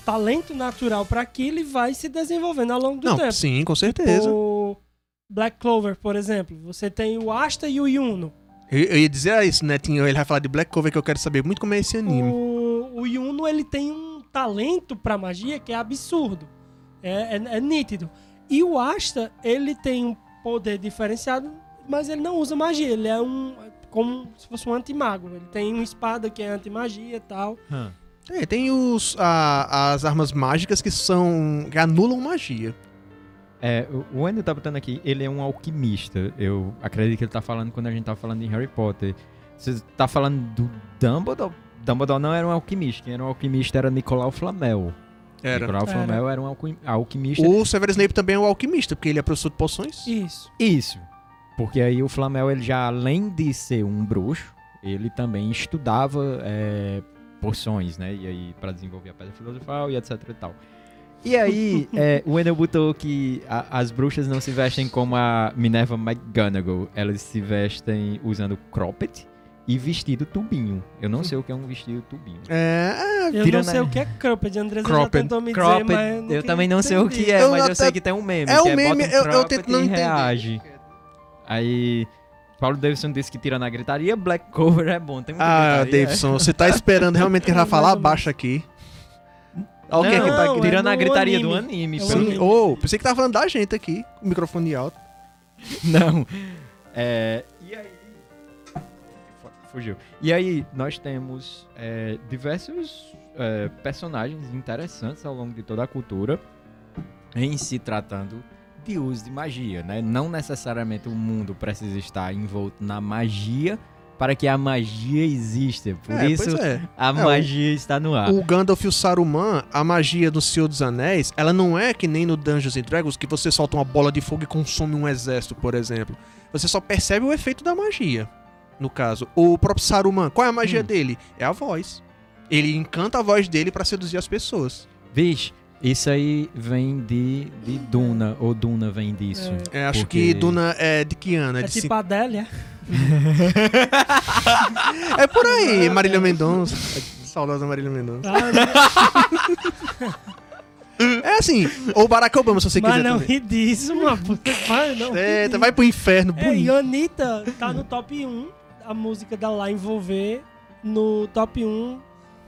talento natural pra aquilo e vai se desenvolvendo ao longo do Não, tempo. sim, com certeza. O Black Clover, por exemplo, você tem o Asta e o Yuno. Eu, eu ia dizer isso, Netinho. Ele vai falar de Black Cover que eu quero saber muito como é esse anime. O, o Yuno, ele tem um talento pra magia que é absurdo. É, é- é nítido. E o Asta, ele tem um poder diferenciado, mas ele não usa magia. Ele é um. como se fosse um antimago. Ele tem uma espada que é antimagia e tal. É, tem os, a- as armas mágicas que são. que anulam magia. É, o- o Wendel tá botando aqui, ele é um alquimista. Eu acredito que ele tá falando quando a gente tá falando em Harry Potter. Você tá falando do Dumbledore? Dumbledore não era um alquimista. Quem era um alquimista era Nicolau Flamel. Nicolau Era. Flamel era um alqui- alquimista. O Severus Snape também é um alquimista, porque ele é professor de poções. Isso. Isso. Porque aí o Flamel, ele já além de ser um bruxo, ele também estudava é, poções, né? E aí, pra desenvolver a pedra filosofal e etc e tal. E aí, [laughs] é, o Wendell botou que a- as bruxas não se vestem como a Minerva McGonagall. Elas se vestem usando cropped e vestido tubinho. Eu não sei o que é um vestido tubinho. É, Eu Tira não sei o que é Cropped. Andresa já Cropped. tentou me Cropped, dizer, mas eu nunca também não sei o entendi. que é, Eu mas eu sei que tem um meme. é que um meme, bota eu- eu tento não entender. reage. Aí, Paulo Davidson disse que tira na gritaria, Black Cover é bom. Tem muita Ah, gritaria. Davidson, você tá [laughs] esperando realmente que ele vai falar abaixo aqui. Olha o Não, que é que tá Não, é tirando a no gritaria anime. do anime. É o anime. Ô, pensei que tava falando da gente aqui, com o microfone alto. Não. É. Fugiu. E aí, nós temos é, diversos é, personagens interessantes ao longo de toda a cultura em se tratando de uso de magia, né? Não necessariamente o mundo precisa estar envolto na magia para que a magia exista. Por É, isso é. a o- magia está no ar. O Gandalf e o Saruman, a magia do Senhor dos Anéis, ela não é que nem no Dungeons and Dragons que você solta uma bola de fogo e consome um exército, por exemplo. Você só percebe o efeito da magia. No caso, o próprio Saruman, qual é a magia Hum. dele? É a voz. Ele encanta a voz dele pra seduzir as pessoas. Vixe, isso aí vem de, de Duna, ou Duna vem disso. É, acho Porque- que Duna é de que ano? É, É de tipo cin- a Adélia. [laughs] é por aí, Marília Mendonça. Saudosa Marília Mendonça. Ah, [laughs] É assim, ou Barack Obama, se você mas quiser não também. ri disso, uma puta. Mas não. disso. vai pro inferno, É, bonito. e a Anitta tá no top 1, a música dela lá envolver no top 1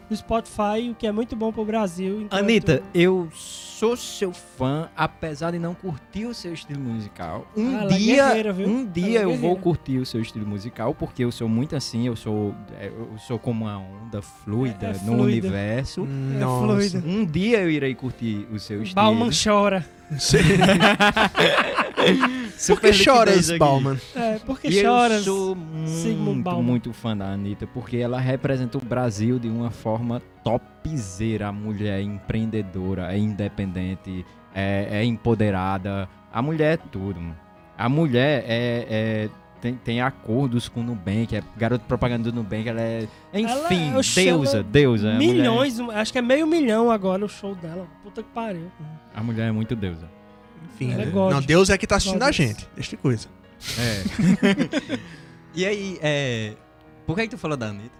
do Spotify, o que é muito bom pro Brasil. enquanto- Anitta, eu sou seu fã, apesar de não curtir o seu estilo musical. Um Ah, é dia, um Ela dia é eu vou curtir o seu estilo musical, porque eu sou muito assim, eu sou, é, eu sou como uma onda fluida É- é no fluida. universo. É Nossa. fluido. Um dia eu irei curtir o seu estilo. Bauman chora. [laughs] [laughs] Por que choras. Bauman? É, porque E choras. eu sou muito, Bauman. muito fã da Anitta, porque ela representa o Brasil de uma forma topzera. A mulher é empreendedora, é independente, é, é empoderada. A mulher é tudo. mano. A mulher é... é- tem, tem acordos com o Nubank, é garoto propaganda do Nubank, ela é... Enfim, Ela- deusa, deusa. mulher- Milhões, acho que é meio milhão agora o show dela. Puta que pariu. a mulher é muito deusa. Enfim, é né? God. não, Deus é que tá assistindo a gente. Deixa de coisa. É. [laughs] e aí, é... Por que, que tu falou da Anitta?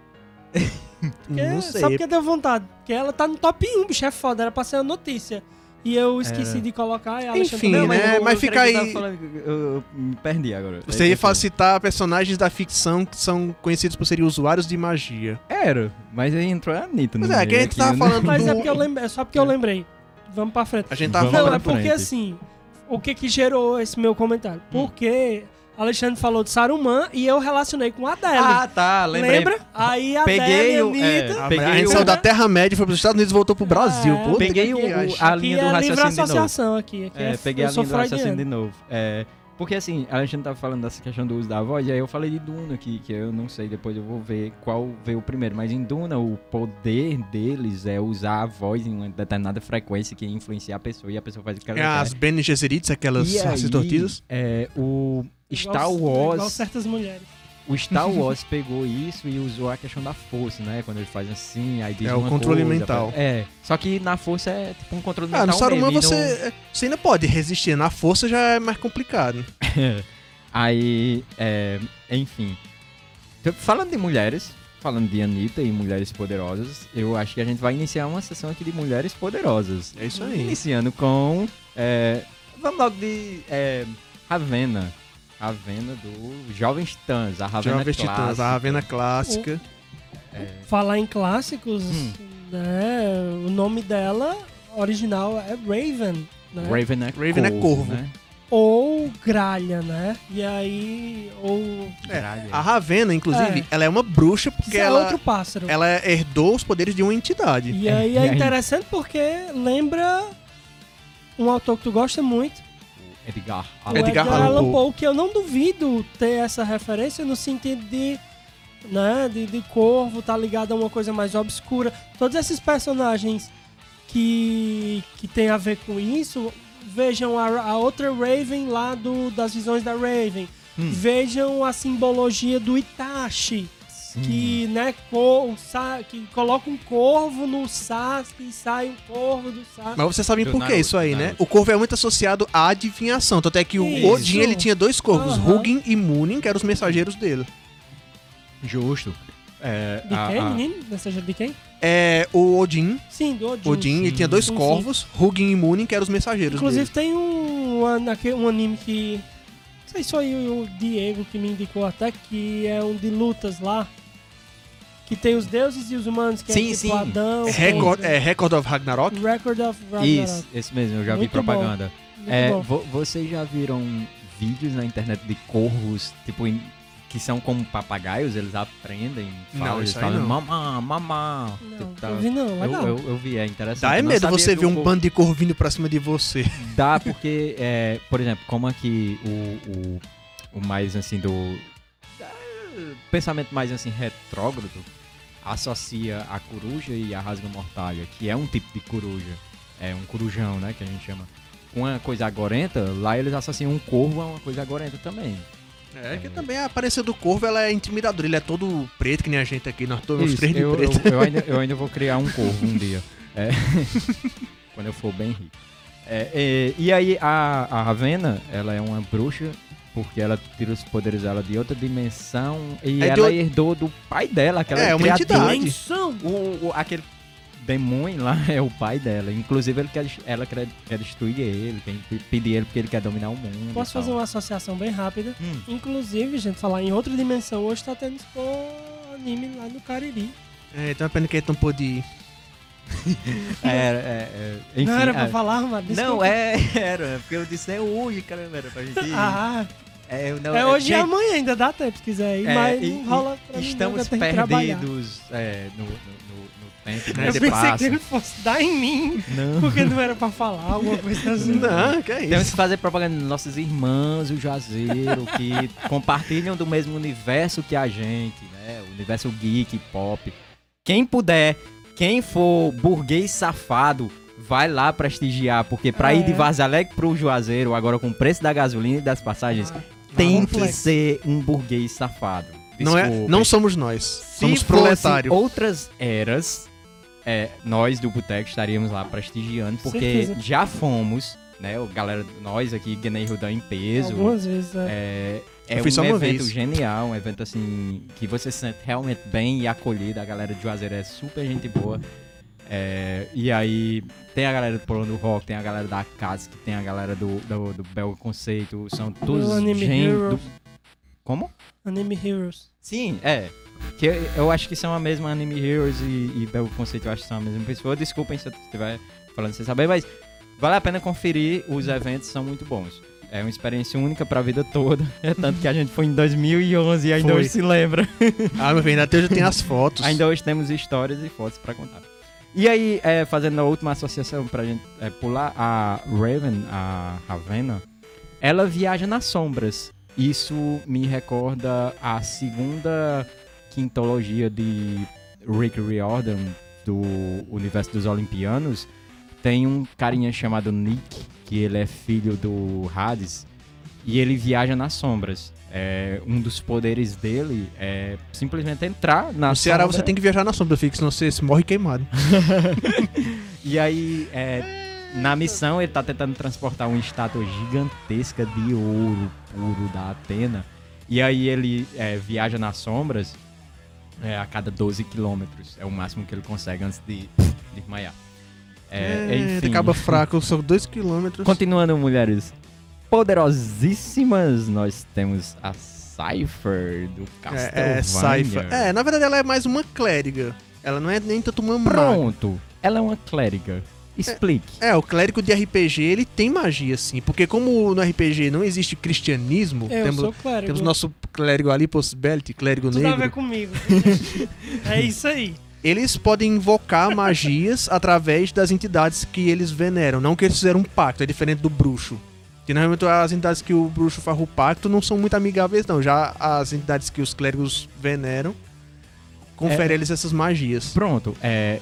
[laughs] Porque, não sei. Só porque deu vontade. Porque ela tá no top 1, bicho, é foda. Era pra ser uma notícia. E eu esqueci Era. de colocar. E a Enfim, Alexandre- Não, né? eu- Mas eu fica aí- falando- eu, eu me perdi agora. Você É, ia enfim. citar personagens da ficção que são conhecidos por serem usuários de magia. Era, mas aí entrou a Anitta. Mas no é, que a gente tava né? falando Mas do... é, porque eu lembrei, é só porque eu lembrei. Vamos pra frente. A gente tava Vamos Não, falando... é pra porque frente. assim, o que que gerou esse meu comentário? Porque Alexandre falou de Saruman e eu relacionei com a Adele. Ah, tá, lembrei. Lembra? Aí a Peguei o- Adele, é, Anitta... A, Peguei a gente o- saiu da Terra-média, foi pros Estados Unidos e voltou pro Brasil. É, Puta peguei que o- viagem. a linha do é livre raciocínio de novo. associação aqui. aqui É, é, peguei eu a sou linha do raciocínio de novo. É, porque assim, a gente tava falando dessa questão do uso da voz, e aí eu falei de Duna aqui, que eu não sei, depois eu vou ver qual veio primeiro. Mas em Duna, o poder deles é usar a voz em uma determinada frequência que influencia a pessoa e a pessoa faz o que ela É, quer. as Bene Gesserits, aquelas E aí, sacerdotisas. é, o Star Igual- Igual Wars certas mulheres. O Star [laughs] Wars pegou isso e usou a questão da força, né? Quando ele faz assim, aí diz É, o controle coisa, mental. É, só que na força é tipo um controle Ah, mental no Saruman mesmo, você, você ainda pode resistir. Na força já é mais complicado. não- [laughs] aí, é, enfim. Falando de mulheres, falando de Anitta e mulheres poderosas, eu acho que a gente vai iniciar uma sessão aqui de mulheres poderosas. É isso aí. Iniciando com... é, vamos logo de é, Ravena. Ravena do Jovens Titãs, a Ravena Jovens Titãs, clássica. a Ravena clássica. É, Falar em clássicos, Hum. né? O nome dela original é Raven, né? Raven é Raven é corvo. né? Ou Gralha, né? E aí, ou É. A Ravena, inclusive, É. ela é uma bruxa porque Isso é ela, outro pássaro. ela herdou os poderes de uma entidade. E É, aí e é aí? interessante porque lembra um autor que tu gosta muito, Edgar o Allan Edgar Edgar, Allan Allan Poe. Poe, que eu não duvido ter essa referência no sentido de, né, de, de corvo, tá ligado a uma coisa mais obscura. Todos esses personagens que, que tem a ver com isso, vejam a, a outra Raven lá do, das visões da Raven. Hum. Vejam a simbologia do Itachi, Sim. que, né, co- sa- que coloca um corvo no Sasuke e sai um corvo do Sasuke. Mas vocês sabem por que isso aí, né? O corvo é muito associado à adivinhação. Tanto é que o. Odin ele tinha dois corvos, Aham. Hugin e Munin, que eram os mensageiros dele. Justo. É, De a- quem, a- menino? Seja de quem? É, o Odin, Sim, do Odin. Odin ele sim. tinha dois Sim, sim. corvos, Hugin e Munin, que eram os mensageiros Inclusive dele. tem um, um anime que. Não sei se foi o Diego que me indicou até, que é um de lutas lá. Que tem os deuses e os humanos, que Sim, é sim. tipo Adão. Record, contra- é, Record of Ragnarok? Record of Ragnarok. Isso, esse mesmo, eu já vi Muito bom. propaganda. É, vo- vocês já viram vídeos na internet de corvos, tipo, em- que são como papagaios, eles aprendem. Não, falam, eles isso aí falam não. mamá, mamá. Não, Tipo, tá- não vi não, eu, legal. eu, eu vi, é interessante. Dá é Eu não medo você ver um corvo- bando de corvo vindo pra cima de você. [laughs] Dá porque, é, por exemplo, como aqui o, o, o mais assim do. é, pensamento mais assim retrógrado associa a coruja e a rasga mortalha, que é um tipo de coruja, é um corujão, né, que a gente chama. Uma coisa agorenta, lá eles associam um corvo a uma coisa agorenta também. É, que também a aparência do corvo ela é intimidadora. Ele é todo preto, que nem a gente aqui. Nós todos Isso, três de eu, preto. eu, eu ainda, [laughs] eu ainda vou criar um corvo um dia. É. [laughs] Quando eu for bem rico. É, é, e aí a, a Ravena, ela é uma bruxa porque ela tira os poderes dela de outra dimensão e É ela ou- herdou do pai dela, aquela É, uma criatura. entidade. Dimensão. O, o- aquele demônio lá [laughs] é o pai dela. Inclusive ele quer, ela quer, quer destruir ele, tem que pedir ele porque ele quer dominar o mundo. Posso fazer uma associação bem rápida? Hum. Inclusive, gente, falar em outra dimensão, hoje tá tendo anime lá no Cariri. É, então é pena que ele não pôde ir. [laughs] É, é, é, enfim, não era pra é- falar, mano? Não, é, [laughs] era, porque eu disse é hoje, caramba, era pra gente ir. Ah, é, não- é hoje e gente, amanhã, ainda dá tempo se quiser ir, É, mas e- não rola pra mim, Estamos trabalhar. perdidos é, no, no, no, tempo, É, né? Eu de pensei passo. que ele fosse dar em mim, Não. porque não era pra falar alguma coisa [laughs] assim. Não, que é Temos isso. que fazer propaganda dos nossos irmãos, o Juazeiro, que [laughs] compartilham do mesmo universo que a gente, né? O universo geek, pop. Quem puder, quem for burguês safado, vai lá prestigiar, porque pra É. ir de Vaza Alegre pro Juazeiro, agora com o preço da gasolina e das passagens, Ah, tem um que ser um burguês safado. Não, é, Desculpem. não somos nós. Se somos fosse proletários. outras eras, é, nós do Boteco estaríamos lá prestigiando, porque Certeza. já fomos, né? O galera, nós aqui, Guiné Rudan em peso. Algumas vezes, é. É, é Eu fui um só uma evento vez. genial, um evento assim que você se sente realmente bem e acolhido. A galera de Juazeiro é super gente boa. É, e aí tem a galera do Polão do Rock, tem a galera da Cask, tem a galera do, do, do Bel Conceito, são todos gente do... Heroes. Como? Anime Heroes. Sim, é. Que eu, eu acho que são a mesma Anime Heroes e, e Bel Conceito, eu acho que são a mesma pessoa. Desculpem se eu estiver falando sem saber, mas vale a pena conferir, os eventos são muito bons. É uma experiência única pra vida toda. [laughs] É tanto que a gente foi em 2011 e ainda Foi. hoje se lembra. Ah, meu filho, até hoje tem as [laughs] fotos. Ainda hoje temos histórias e fotos pra contar. E aí, é, fazendo a última associação pra gente é, pular, a Raven, a Ravena, ela viaja nas sombras. Isso me recorda a segunda quintologia de Rick Riordan, do Universo dos Olimpianos. Tem um carinha chamado Nick, que ele é filho do Hades, e ele viaja nas sombras. É, um dos poderes dele é simplesmente entrar na No Ceará sombra. você tem que viajar na sombra, que senão você se morre queimado. [laughs] E aí, é, na missão, ele tá tentando transportar uma estátua gigantesca de ouro puro da Atena. E aí ele é, viaja nas sombras é, a cada 12 quilômetros. É o máximo que ele consegue antes de, de desmaiar. É, É, enfim. acaba [laughs] fraco, são dois quilômetros. Continuando, mulheres poderosíssimas, nós temos a Cypher do Castlevania. É, é Saifa. É, na verdade ela é mais uma clériga. Ela não é nem tanto uma maga. Pronto, ela é uma clériga. Explique. É, o clérigo de RPG, ele tem magia, sim. Porque como no RPG não existe cristianismo, Eu temos, sou clérigo. temos nosso clérigo ali, Possibility, clérigo Tudo a ver negro. comigo. [laughs] é isso aí. Eles podem invocar magias através das entidades que eles veneram. Não que eles fizeram um pacto, é diferente do bruxo. Que normalmente as entidades que o bruxo faz o pacto não são muito amigáveis, não. Já as entidades que os clérigos veneram, confere É. a eles essas magias. Pronto, é.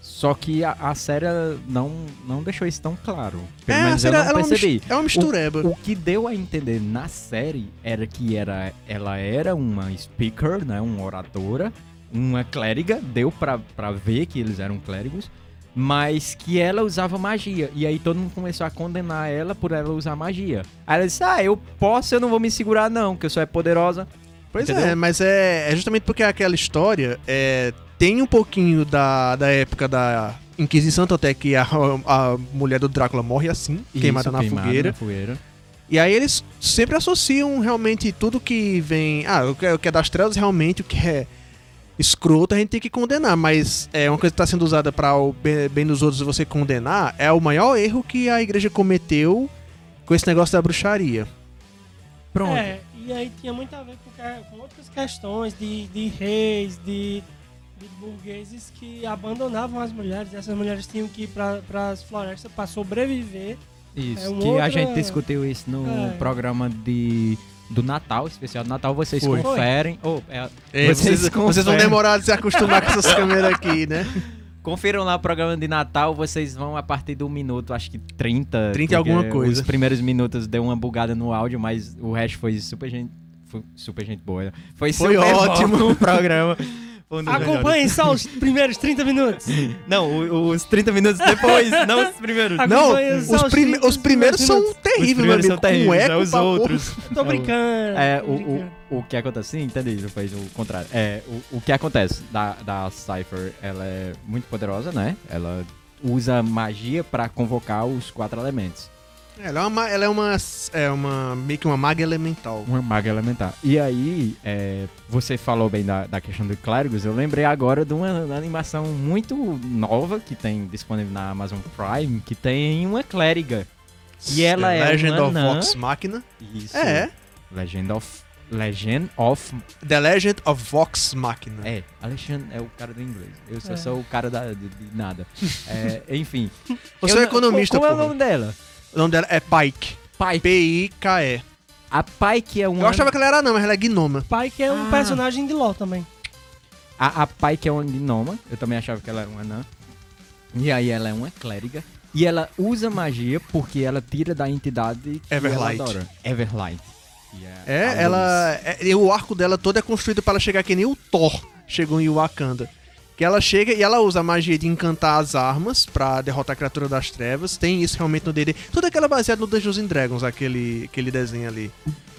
Só que a, a série não, não deixou isso tão claro. Pelo é, menos a eu série, não ela é uma percebi. É uma mistureba. O que deu a entender na série era que era, ela era uma speaker, né, uma oradora, uma clériga, deu pra, pra ver que eles eram clérigos, mas que ela usava magia. E aí todo mundo começou a condenar ela por ela usar magia. Aí ela disse, ah, eu posso, eu não vou me segurar não, que eu sou é poderosa. Pois Entendeu? é, mas é, é justamente porque aquela história é, tem um pouquinho da, da época da Inquisição, tanto é que a, a mulher do Drácula morre assim, queimada Isso, na fogueira. na fogueira. E aí eles sempre associam realmente tudo que vem. Ah, o que é, o que é das trevas, realmente, o que é escroto, a gente tem que condenar. Mas é uma coisa que está sendo usada para o bem, bem dos outros você condenar, é o maior erro que a igreja cometeu com esse negócio da bruxaria. Pronto. É, e aí tinha muito a ver com, com outras questões de, de reis, de, de burgueses que abandonavam as mulheres. E essas mulheres tinham que ir para as florestas para sobreviver. Isso, É que a outra- gente discutiu isso no É. programa de, do Natal, especial do Natal. Vocês Foi. conferem. Oh, é, É, Vocês vocês, vocês vão demorar a se acostumar com essas câmeras aqui, né? [laughs] Confiram lá o programa de Natal, vocês vão a partir do minuto, acho que 30. 30 e alguma coisa. Os primeiros minutos deu uma bugada no áudio, mas o resto foi super gente. Foi super gente boa. né? Foi, Foi super ótimo. o programa. [laughs] Um. Acompanhem só os primeiros 30 minutos. Não, os 30 minutos depois, [laughs] não os primeiros. Não, os, os prime- 30 os primeiros são minutos. Os terríveis, meu primeiros amigo. são terríveis, com é eco os outros. Tô brincando. É, o, brincando. o, o que acontece, sim, entendi, ele fez o contrário. É, o, o que acontece da, da Cypher, ela é muito poderosa, né? Ela usa magia pra convocar os quatro elementos. Ela é uma, ela é uma, é uma meio que uma maga elemental. Uma maga elementar. E aí, é, você falou bem da, da questão do clérigos, eu lembrei agora de uma animação muito nova que tem disponível na Amazon Prime, que tem uma clériga. E ela The é Legend uma of anã. Vox Machina. Isso. É, Legend of... Legend of... The Legend of Vox Machina. É, Alexandre é o cara do inglês. Eu só É. sou o cara da, de, de nada. [laughs] É, enfim. Você Eu é economista, Qual, qual é o nome dela? O nome dela é Pike. Pike. P-I-K-E. A Pike é uma... Eu achava que ela era não, mas ela é gnoma. Pai que é um Ah. personagem de LoL também. A, a Pike é uma gnoma. Eu também achava que ela era uma anã. E aí ela é uma clériga. E ela usa magia porque ela tira da entidade que Everlight. ela adora. Everlight. a É, luz. ela. é- e o arco dela todo é construído pra ela chegar que nem o Thor chegou em Wakanda. Que ela chega e ela usa a magia de encantar as armas pra derrotar a criatura das trevas. Tem isso realmente no DD. Tudo aquilo é baseado no Dungeons and Dragons, aquele, aquele desenho ali.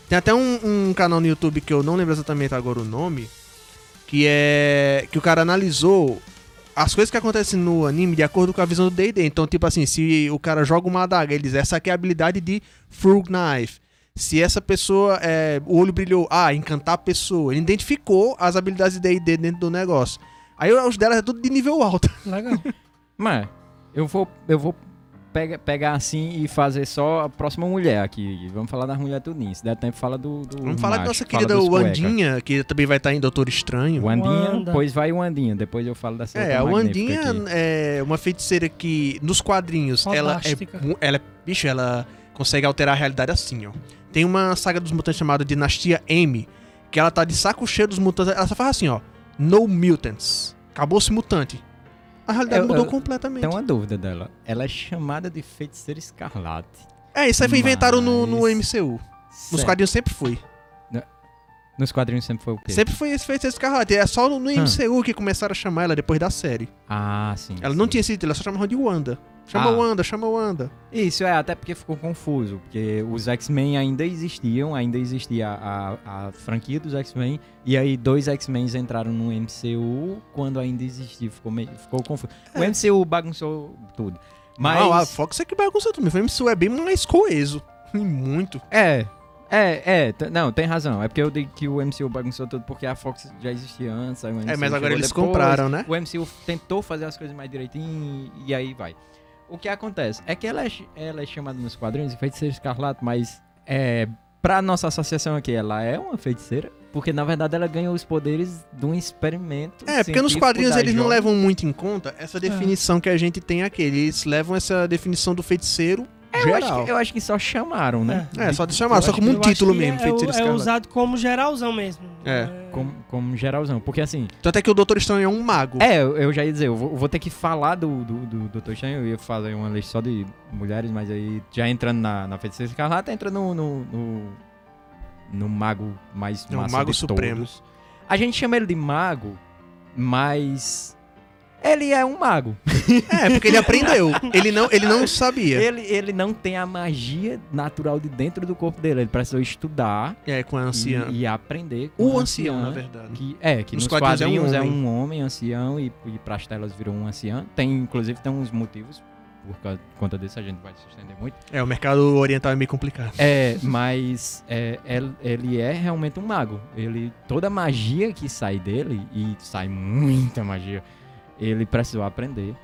Tem até um, um canal no YouTube que eu não lembro exatamente agora o nome. Que é. Que o cara analisou as coisas que acontecem no anime de acordo com a visão do D&D. Então, tipo assim, se o cara joga uma adaga, ele diz, essa aqui é a habilidade de Frog Knife. Se essa pessoa, é, o olho brilhou, ah, encantar a pessoa. Ele identificou as habilidades de D&D dentro do negócio. Aí os delas é tudo de nível alto. [laughs] Legal. Mas, eu vou, eu vou pega- pegar assim e fazer só a próxima mulher aqui. Vamos falar das mulheres tudinho. Se der tempo, fala do. do Vamos falar da nossa fala querida. Wandinha, que também vai estar em Doutor Estranho. Wandinha, Wanda. pois vai o Andinha. Depois eu falo dessa É, a Wandinha aqui. é uma feiticeira que, nos quadrinhos, ela é, ela é. Bicho, ela consegue alterar a realidade assim, ó. Tem uma saga dos mutantes chamada Dinastia M, que ela tá de saco cheio dos mutantes. Ela só faz assim, ó. No mutants. Acabou-se mutante. A realidade Eu- mudou eu- completamente. Tem uma dúvida dela. Ela é chamada de feiticeira escarlate. É, isso aí foi inventado no, no Mas- MCU. Nos Certo. quadrinhos sempre foi. Nos quadrinhos sempre foi o quê? Sempre foi esse feiticeiro escarlate. É só no, no MCU que começaram a chamar ela depois da série. Ah, sim. Ela sim. não tinha esse título, ela só chamava de Wanda. Chama Ah. Wanda, chama Wanda. Isso, é, até porque ficou confuso. Porque os X-Men ainda existiam, ainda existia a, a franquia dos X-Men. E aí dois X-Men entraram no MCU quando ainda existia. Ficou, meio, ficou confuso. O MCU bagunçou tudo. Mas. Não, a Fox é que bagunçou tudo. O MCU é bem mais coeso. [laughs] Muito. É. É, é, não, tem razão. É porque eu digo que o MCU bagunçou tudo porque a Fox já existia antes. o É, mas agora eles depois. compraram, né? O MCU tentou fazer as coisas mais direitinho e aí vai. O que acontece é que ela é, ela é chamada nos quadrinhos de feiticeira escarlate, mas é, pra nossa associação aqui, ela é uma feiticeira, porque na verdade ela ganhou os poderes de um experimento. É, porque nos quadrinhos eles não levam muito em conta essa definição que a gente tem aqui. Eles levam essa definição do feiticeiro Eu geral. acho, que, eu acho que só chamaram, né? É, só de chamar, só como um Eu título que mesmo, é, feiticeiro é, é escarlate. usado como geralzão mesmo. É. Como, como geralzão. Porque assim, Tanto é que o Doutor Estranho é um mago. É, eu, eu já ia dizer, eu vou, eu vou ter que falar do, do, do Dr. Estranho, eu ia fazer uma lista só de mulheres, mas aí já entrando na, na Feiticeira Escarlate, entra no, no, no, no mago mais É o massa Mago de Supremo. todos. A gente chama ele de mago, mas ele é um mago. [laughs] É, porque ele aprendeu. ele, não, ele não sabia. Ele, ele não tem a magia natural de dentro do corpo dele, ele precisou estudar É, com a anciã. e, e aprender com O ancião, anciã, na verdade. Que, é, que Nos nos, quadrinhos quadrinhos, é um é, homem. um homem ancião e, e pras telas virou um ancião. Tem, inclusive, tem uns motivos, por causa- conta disso a gente vai se estender muito. É, o mercado oriental é meio complicado. É, mas é, ele, ele é realmente um mago. Ele, toda a magia que sai dele, e sai muita magia, ele precisou aprender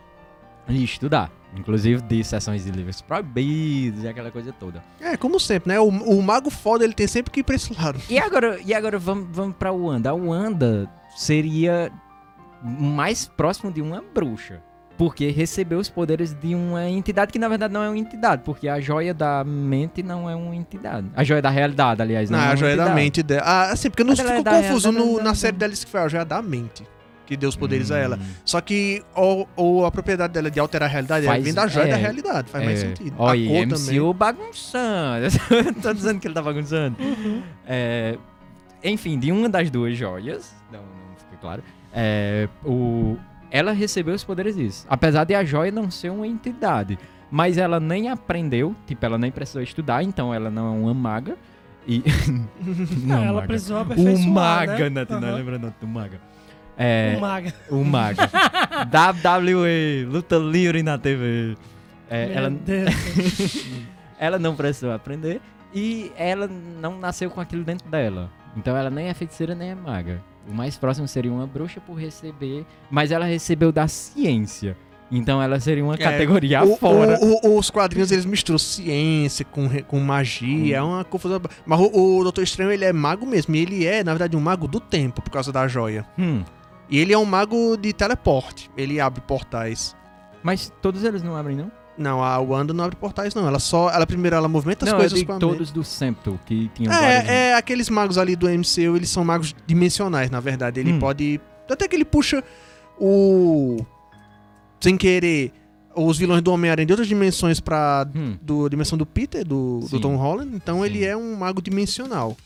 e estudar. Inclusive de sessões de livros proibidos e aquela coisa toda. É, como sempre, né? O, o mago foda, ele tem sempre que ir pra esse lado. E agora, e agora vamos, vamos pra Wanda. A Wanda seria mais próximo de uma bruxa. Porque recebeu os poderes de uma entidade que na verdade não é uma entidade. Porque a joia da mente não é uma entidade. A joia da realidade, aliás. Não, Não, é a joia da entidade. mente dela. Ah, assim, porque eu não Mas ela fico é da confuso no- da- na da- série dela que foi a joia da mente. Que deu os poderes a ela. Hum. Só que o, o- a propriedade dela de alterar a realidade Faz- vem da joia é, da realidade. Faz mais É. sentido. Olha, a cor MCU também. bagunçando. [laughs] Tô dizendo que ele tá bagunçando. Uhum. É, enfim, de uma das duas joias, não, não fica claro, é, o, ela recebeu os poderes disso. Apesar de a joia não ser uma entidade. Mas ela nem aprendeu, tipo, ela nem precisou estudar, então ela não é uma maga. E. [laughs] [laughs] não, Ah, ela maga. precisou aperfeiçoar, O maga, né? Nath, não Aham. lembra não, do maga. É, O maga. o maga. [laughs] WWE, luta livre na TV. É, ela, [laughs] ela não precisou aprender e ela não nasceu com aquilo dentro dela. Então ela nem é feiticeira nem é maga. O mais próximo seria uma bruxa por receber, mas ela recebeu da ciência. Então ela seria uma É, categoria O- fora. o- o- os quadrinhos eles misturam ciência com, com magia, é uma confusão. Mas o, o Doutor Estranho ele é mago mesmo, e ele é, na verdade, um mago do tempo por causa da joia. Hum, E ele é um mago de teleporte, ele abre portais. mas todos eles não abrem, não? Não, a Wanda não abre portais, não. Ela só. Ela primeiro ela movimenta as não, coisas eu digo com a todos do Sempto, que tinham mente. vários... É, é, aqueles magos ali do MCU, eles são magos dimensionais, na verdade. Ele Hum. pode. Até que ele puxa o. Sem querer. Os vilões do Homem-Aranha de outras dimensões pra Hum, do dimensão do Peter, do, do. Tom Holland, então Sim. ele é um mago dimensional.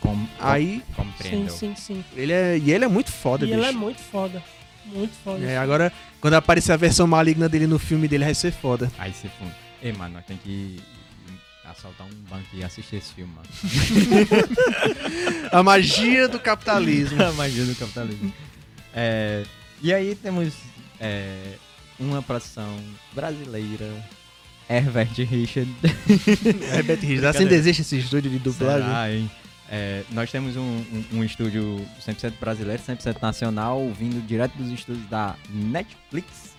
Com, Aí, Sim, compreendo. sim, sim. ele é. E ele é muito foda, E bicho. ela é muito foda. Muito foda. É, agora, quando aparecer a versão maligna dele no filme dele, vai ser foda. Aí você funda. Ei, mano, nós tem que assaltar um banco e assistir esse filme, mano. [laughs] A magia do capitalismo. [laughs] A magia do capitalismo. É, e aí temos é, uma produção brasileira, Herbert Richard. [laughs] Herbert Richards, assim existe esse estúdio de dublagem. Será, hein? É, nós temos um, um, um estúdio 100% brasileiro, 100% nacional, vindo direto dos estúdios da Netflix.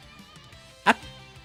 A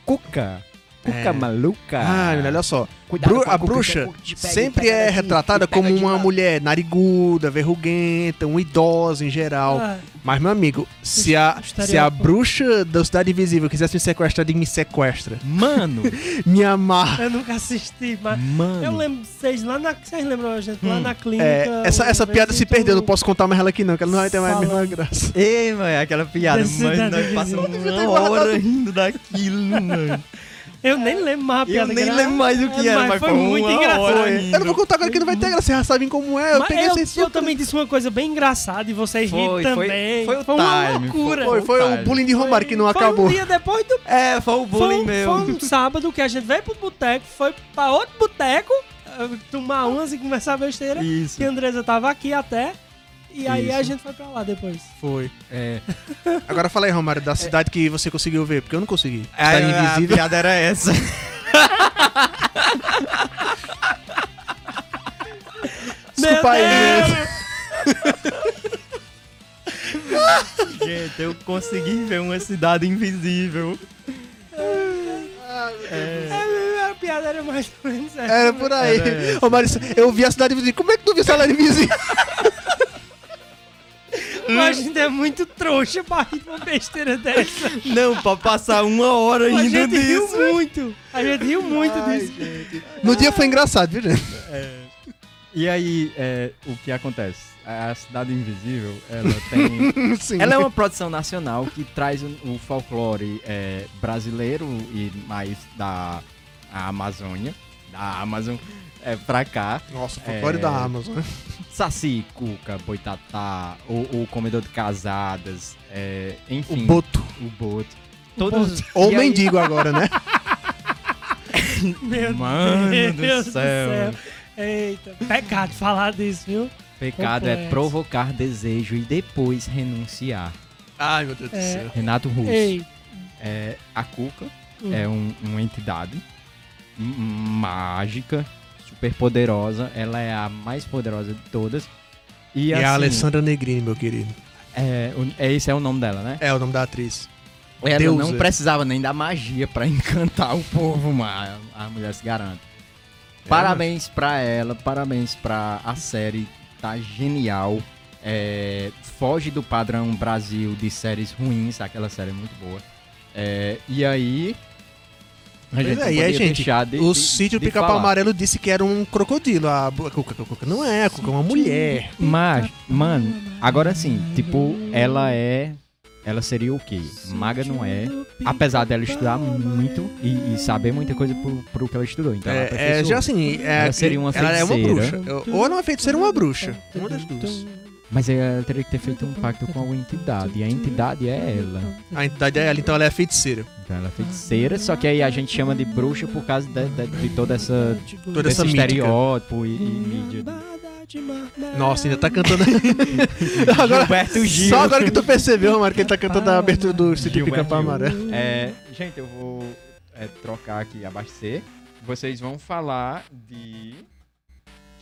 Cuca. Cuca É. maluca. Ah, olha só. Bru- a Cuca, bruxa pega, sempre é retratada como de uma mulher nariguda, verruguenta, uma idosa em geral. Ah, Mas, meu amigo, se a, se a bruxa da Cidade Invisível quisesse me sequestrar, diga me sequestra. Mano, [laughs] Me amarra. eu nunca assisti, mas mano. eu lembro vocês lá na. Vocês lembram a gente lá Hum. na clínica? É, essa essa piada se perdeu, não posso contar mais ela aqui não, que ela não vai ter mais a mesma graça. Ei, mano, é aquela piada, mas nós passamos uma hora rindo daquilo, mano. [laughs] Eu nem lembro mais a Eu piada. nem gra- lembro mais o que É, era, mas mas foi foi muito uma engraçado. Eu não vou contar agora que não vai ter graça, vocês já sabem como é. Eu Mas peguei eu, eu também disse uma coisa bem engraçada e vocês Foi, riram foi- também. foi o uma time, loucura. Foi, foi o Otário. bullying de Romário que não Foi acabou. um dia depois do. É, foi o Foi, bullying um- meu. foi um sábado que a gente veio pro boteco, foi pra outro boteco, eh, tomar umas e conversar besteira. Isso. Que a Andresa tava aqui até. E aí Isso. a gente foi pra lá depois. Foi. É. [laughs] Agora fala aí, Romário, da cidade que você conseguiu ver, porque eu não consegui. A, Cidade a Invisível. piada era essa. [laughs] Desculpa aí, gente. [laughs] Gente, eu consegui ver uma cidade invisível. É. É, a piada era mais ou menos essa. Era por aí. Era. Romário, eu vi a cidade invisível. Como é que tu viu a cidade invisível? Mas a gente é muito trouxa pra rir de uma besteira dessa. Não, pra passar uma hora A rindo gente riu disso. muito. A gente riu muito Ai, disso. gente. No dia foi engraçado, viu, gente? E aí, é, o que acontece? A Cidade Invisível, ela tem... [laughs] Sim. ela é uma produção nacional que traz o, o folclore é, brasileiro e mais da a Amazônia, da Amazon, é, pra cá. Nossa, o folclore É. da Amazon. né? Saci, cuca, boitatá, o, o comedor de casadas, é, O enfim, boto. o boto. Todos, Ou e aí- mendigo agora, né? [laughs] Meu Mano Deus do céu. Eita, pecado falar disso, viu? Pecado é provocar desejo e depois renunciar. Ai, meu Deus do É. céu. Renato Russo. Ei. É, a Cuca Hum. é um- uma entidade mágica, super poderosa. Ela é a mais poderosa de todas. E, E assim, a Alessandra Negrini, meu querido. É, é, esse é o nome dela, né? É o nome da atriz. Ela Deusa. não precisava nem da magia pra [laughs] encantar o povo, mas a mulher se garante. Parabéns pra ela, parabéns pra a série, tá genial. É, foge do padrão Brasil de séries ruins, aquela série é muito boa. É, e aí. A gente é, e aí, gente, de- o de- sítio de Pica-Pau. Amarelo disse que era um crocodilo. A Cuca, Cuca não é, a Cuca é uma mulher. Mas, mano, agora sim, tipo, ela é. Ela seria o quê? Maga não é. Apesar dela estudar muito e, e saber muita coisa pro, pro que ela estudou. Então ela É, é, já assim, é, Ela seria uma ela é uma feiticeira. bruxa. Ou ela é uma feiticeira ou uma bruxa. Uma das duas. Mas ela teria que ter feito um pacto com alguma entidade. E a entidade é ela. A entidade é ela, então ela é feiticeira. Então ela é feiticeira, só que aí a gente chama de bruxa por causa de, de- de toda essa. Toda desse essa mítica. estereótipo e, e mídia. Nossa, ainda tá cantando. [laughs] agora, Gilberto Gil. só agora que tu percebeu, Romário, que ele tá cantando a abertura do Pica-Pau Gil. Amarelo. É, gente, eu vou é, trocar aqui, abastecer. Vocês vão falar de.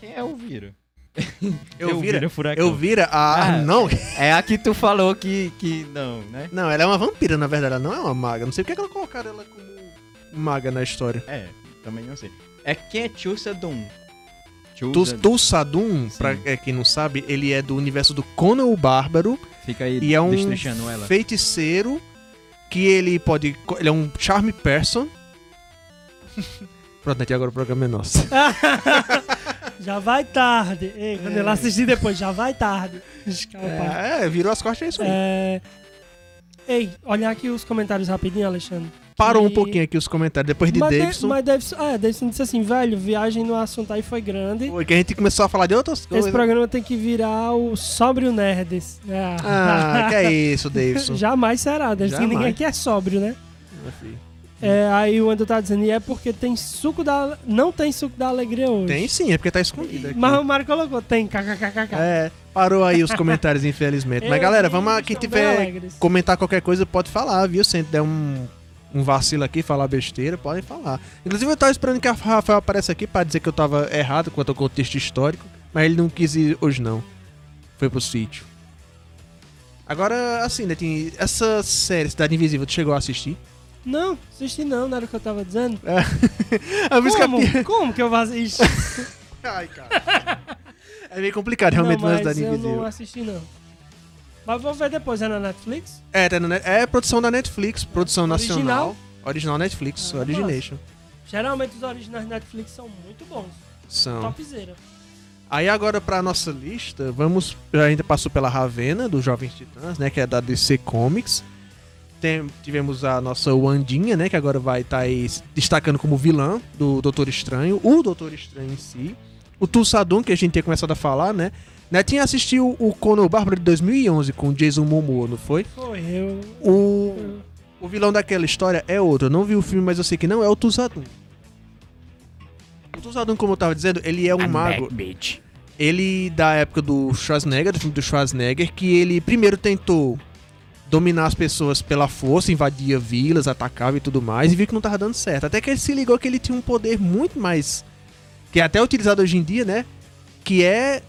Quem é o Vira? [laughs] Eu vira. Furacão. Eu vira a. Ah. Não, É a que tu falou que, que não, né? não, ela é uma vampira, na verdade. Ela não é uma maga. Não sei porque que ela colocaram ela como maga na história. É, também não sei. É quem é Chusa Dum? Tu- Chusa Tulsadum, Sim. pra é, quem não sabe, ele é do universo do Conan o Bárbaro Fica aí e é um feiticeiro que ele pode. Ele é um charm person. [laughs] Pronto, aqui agora o programa é nosso. [laughs] Já vai tarde. Ei, quando ele assistir depois, já vai tarde. É, é, virou as costas, é isso aí. É... Ei, olhar aqui os comentários rapidinho, Alexandre. Parou um pouquinho aqui os comentários. Depois de mas, De- Davidson, mas Davidson, é, Davidson disse assim, velho, viagem no assunto aí foi grande. foi que a gente começou a falar de outras coisas. Esse programa tem que virar o Sóbrio Nerds. É. Ah, que é isso, Davidson. [laughs] Jamais será, Davidson. Jamais. Ninguém aqui é sóbrio, né? É, aí o Andrew tá dizendo, e é porque tem suco da... Não tem suco da alegria hoje. Tem sim, é porque tá escondido aqui. Mas o Mário colocou, tem, kkkk. É, parou aí os comentários, infelizmente. Mas Eu galera, vamos quem tiver comentar qualquer coisa pode falar, viu? Se der um, um vacilo aqui, falar besteira, podem falar. Inclusive eu tava esperando que a Rafael apareça aqui pra dizer que eu tava errado quanto ao contexto histórico, mas ele não quis ir hoje não. Foi pro sítio. Agora, assim, né, tem essa série Cidade Invisível, tu chegou a assistir? Não, assisti não, não era o que eu tava dizendo. [laughs] A música Como? Como que eu vou assistir? [laughs] Ai, cara. É meio complicado realmente não, mas Cidade eu não assisti não. Mas vou ver depois, é na Netflix? É, tá é produção da Netflix, produção Original? nacional. Original Netflix, Ah, Origination. Geralmente os originais da Netflix são muito bons. São. Topzera. Aí agora pra nossa lista, vamos. A gente passou pela Ravena, dos Jovens Titãs, né? Que é da DC Comics. Tem- tivemos a nossa Wandinha, né? Que agora vai estar aí se destacando como vilã do Doutor Estranho. O Doutor Estranho em si. O Tulsadum, que a gente tinha começado a falar, né? Netinho assistiu o Conan o Bárbaro de 2011 com o Jason Momoa, não foi? Foi, eu... O, eu- o vilão daquela história é outro. Eu não vi o filme, mas eu sei que não é o Tulsadum. O Tulsadum, como eu tava dizendo, ele é um mago. ele da época do Schwarzenegger, do filme do Schwarzenegger, que ele primeiro tentou dominar as pessoas pela força, invadia vilas, atacava e tudo mais, e viu que não tava dando certo. Até que ele se ligou que ele tinha um poder muito mais. que é até utilizado hoje em dia, né? Que é.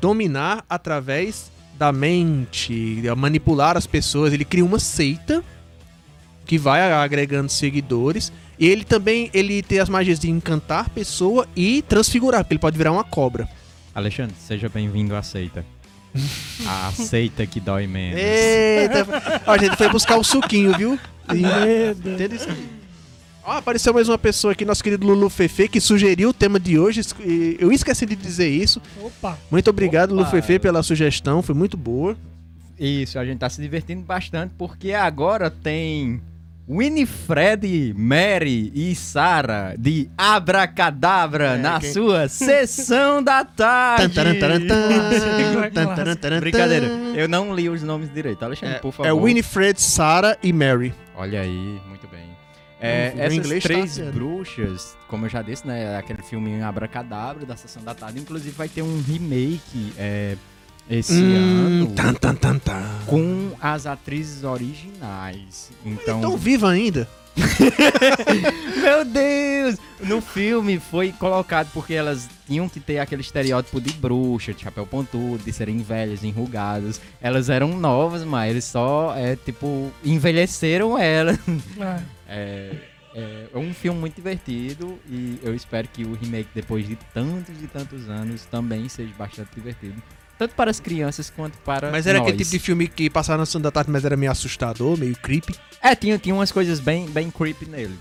dominar através da mente, manipular as pessoas. Ele cria uma seita que vai agregando seguidores. E ele também ele tem as magias de encantar pessoa e transfigurar, porque ele pode virar uma cobra. Alexandre, seja bem-vindo à seita. [laughs] A seita que dói menos. Eita! Ó, a gente foi buscar o suquinho, viu? E- Medo. Entende isso aí? Ó, apareceu mais uma pessoa aqui, nosso querido Lulu Fefe, que sugeriu o tema de hoje. Eu esqueci de dizer isso. Opa. Muito obrigado, Lulu. Fefe, pela sugestão. Foi muito boa. Isso, a gente tá se divertindo bastante porque agora tem Winifred, Mary e Sarah de Abracadabra É, na quem- sua [laughs] sessão da tarde. Brincadeira, eu não li os nomes direito. Alexandre, por favor. É Winifred, Sarah e Mary. Olha aí, muito bem. É, essas inglês tá três afiado. bruxas, como eu já disse, né? Aquele filme Abracadabra da Sessão da Tarde. Inclusive vai ter um remake é, esse Hum, ano tan, tan, tan, tan. com as atrizes originais. Então, Então viva ainda. [laughs] Meu Deus! No filme foi colocado porque elas tinham que ter aquele estereótipo de bruxa, de chapéu pontudo, de serem velhas, enrugadas. Elas eram novas, mas eles só, é, tipo, envelheceram elas. É. É, é um filme muito divertido e eu espero que o remake, depois de tantos e tantos anos, também seja bastante divertido. Tanto para as crianças quanto para Mas era nós. aquele tipo de filme que passava na sessão da tarde, mas era meio assustador, meio creepy. É, tinha, tinha umas coisas bem, bem creepy nele.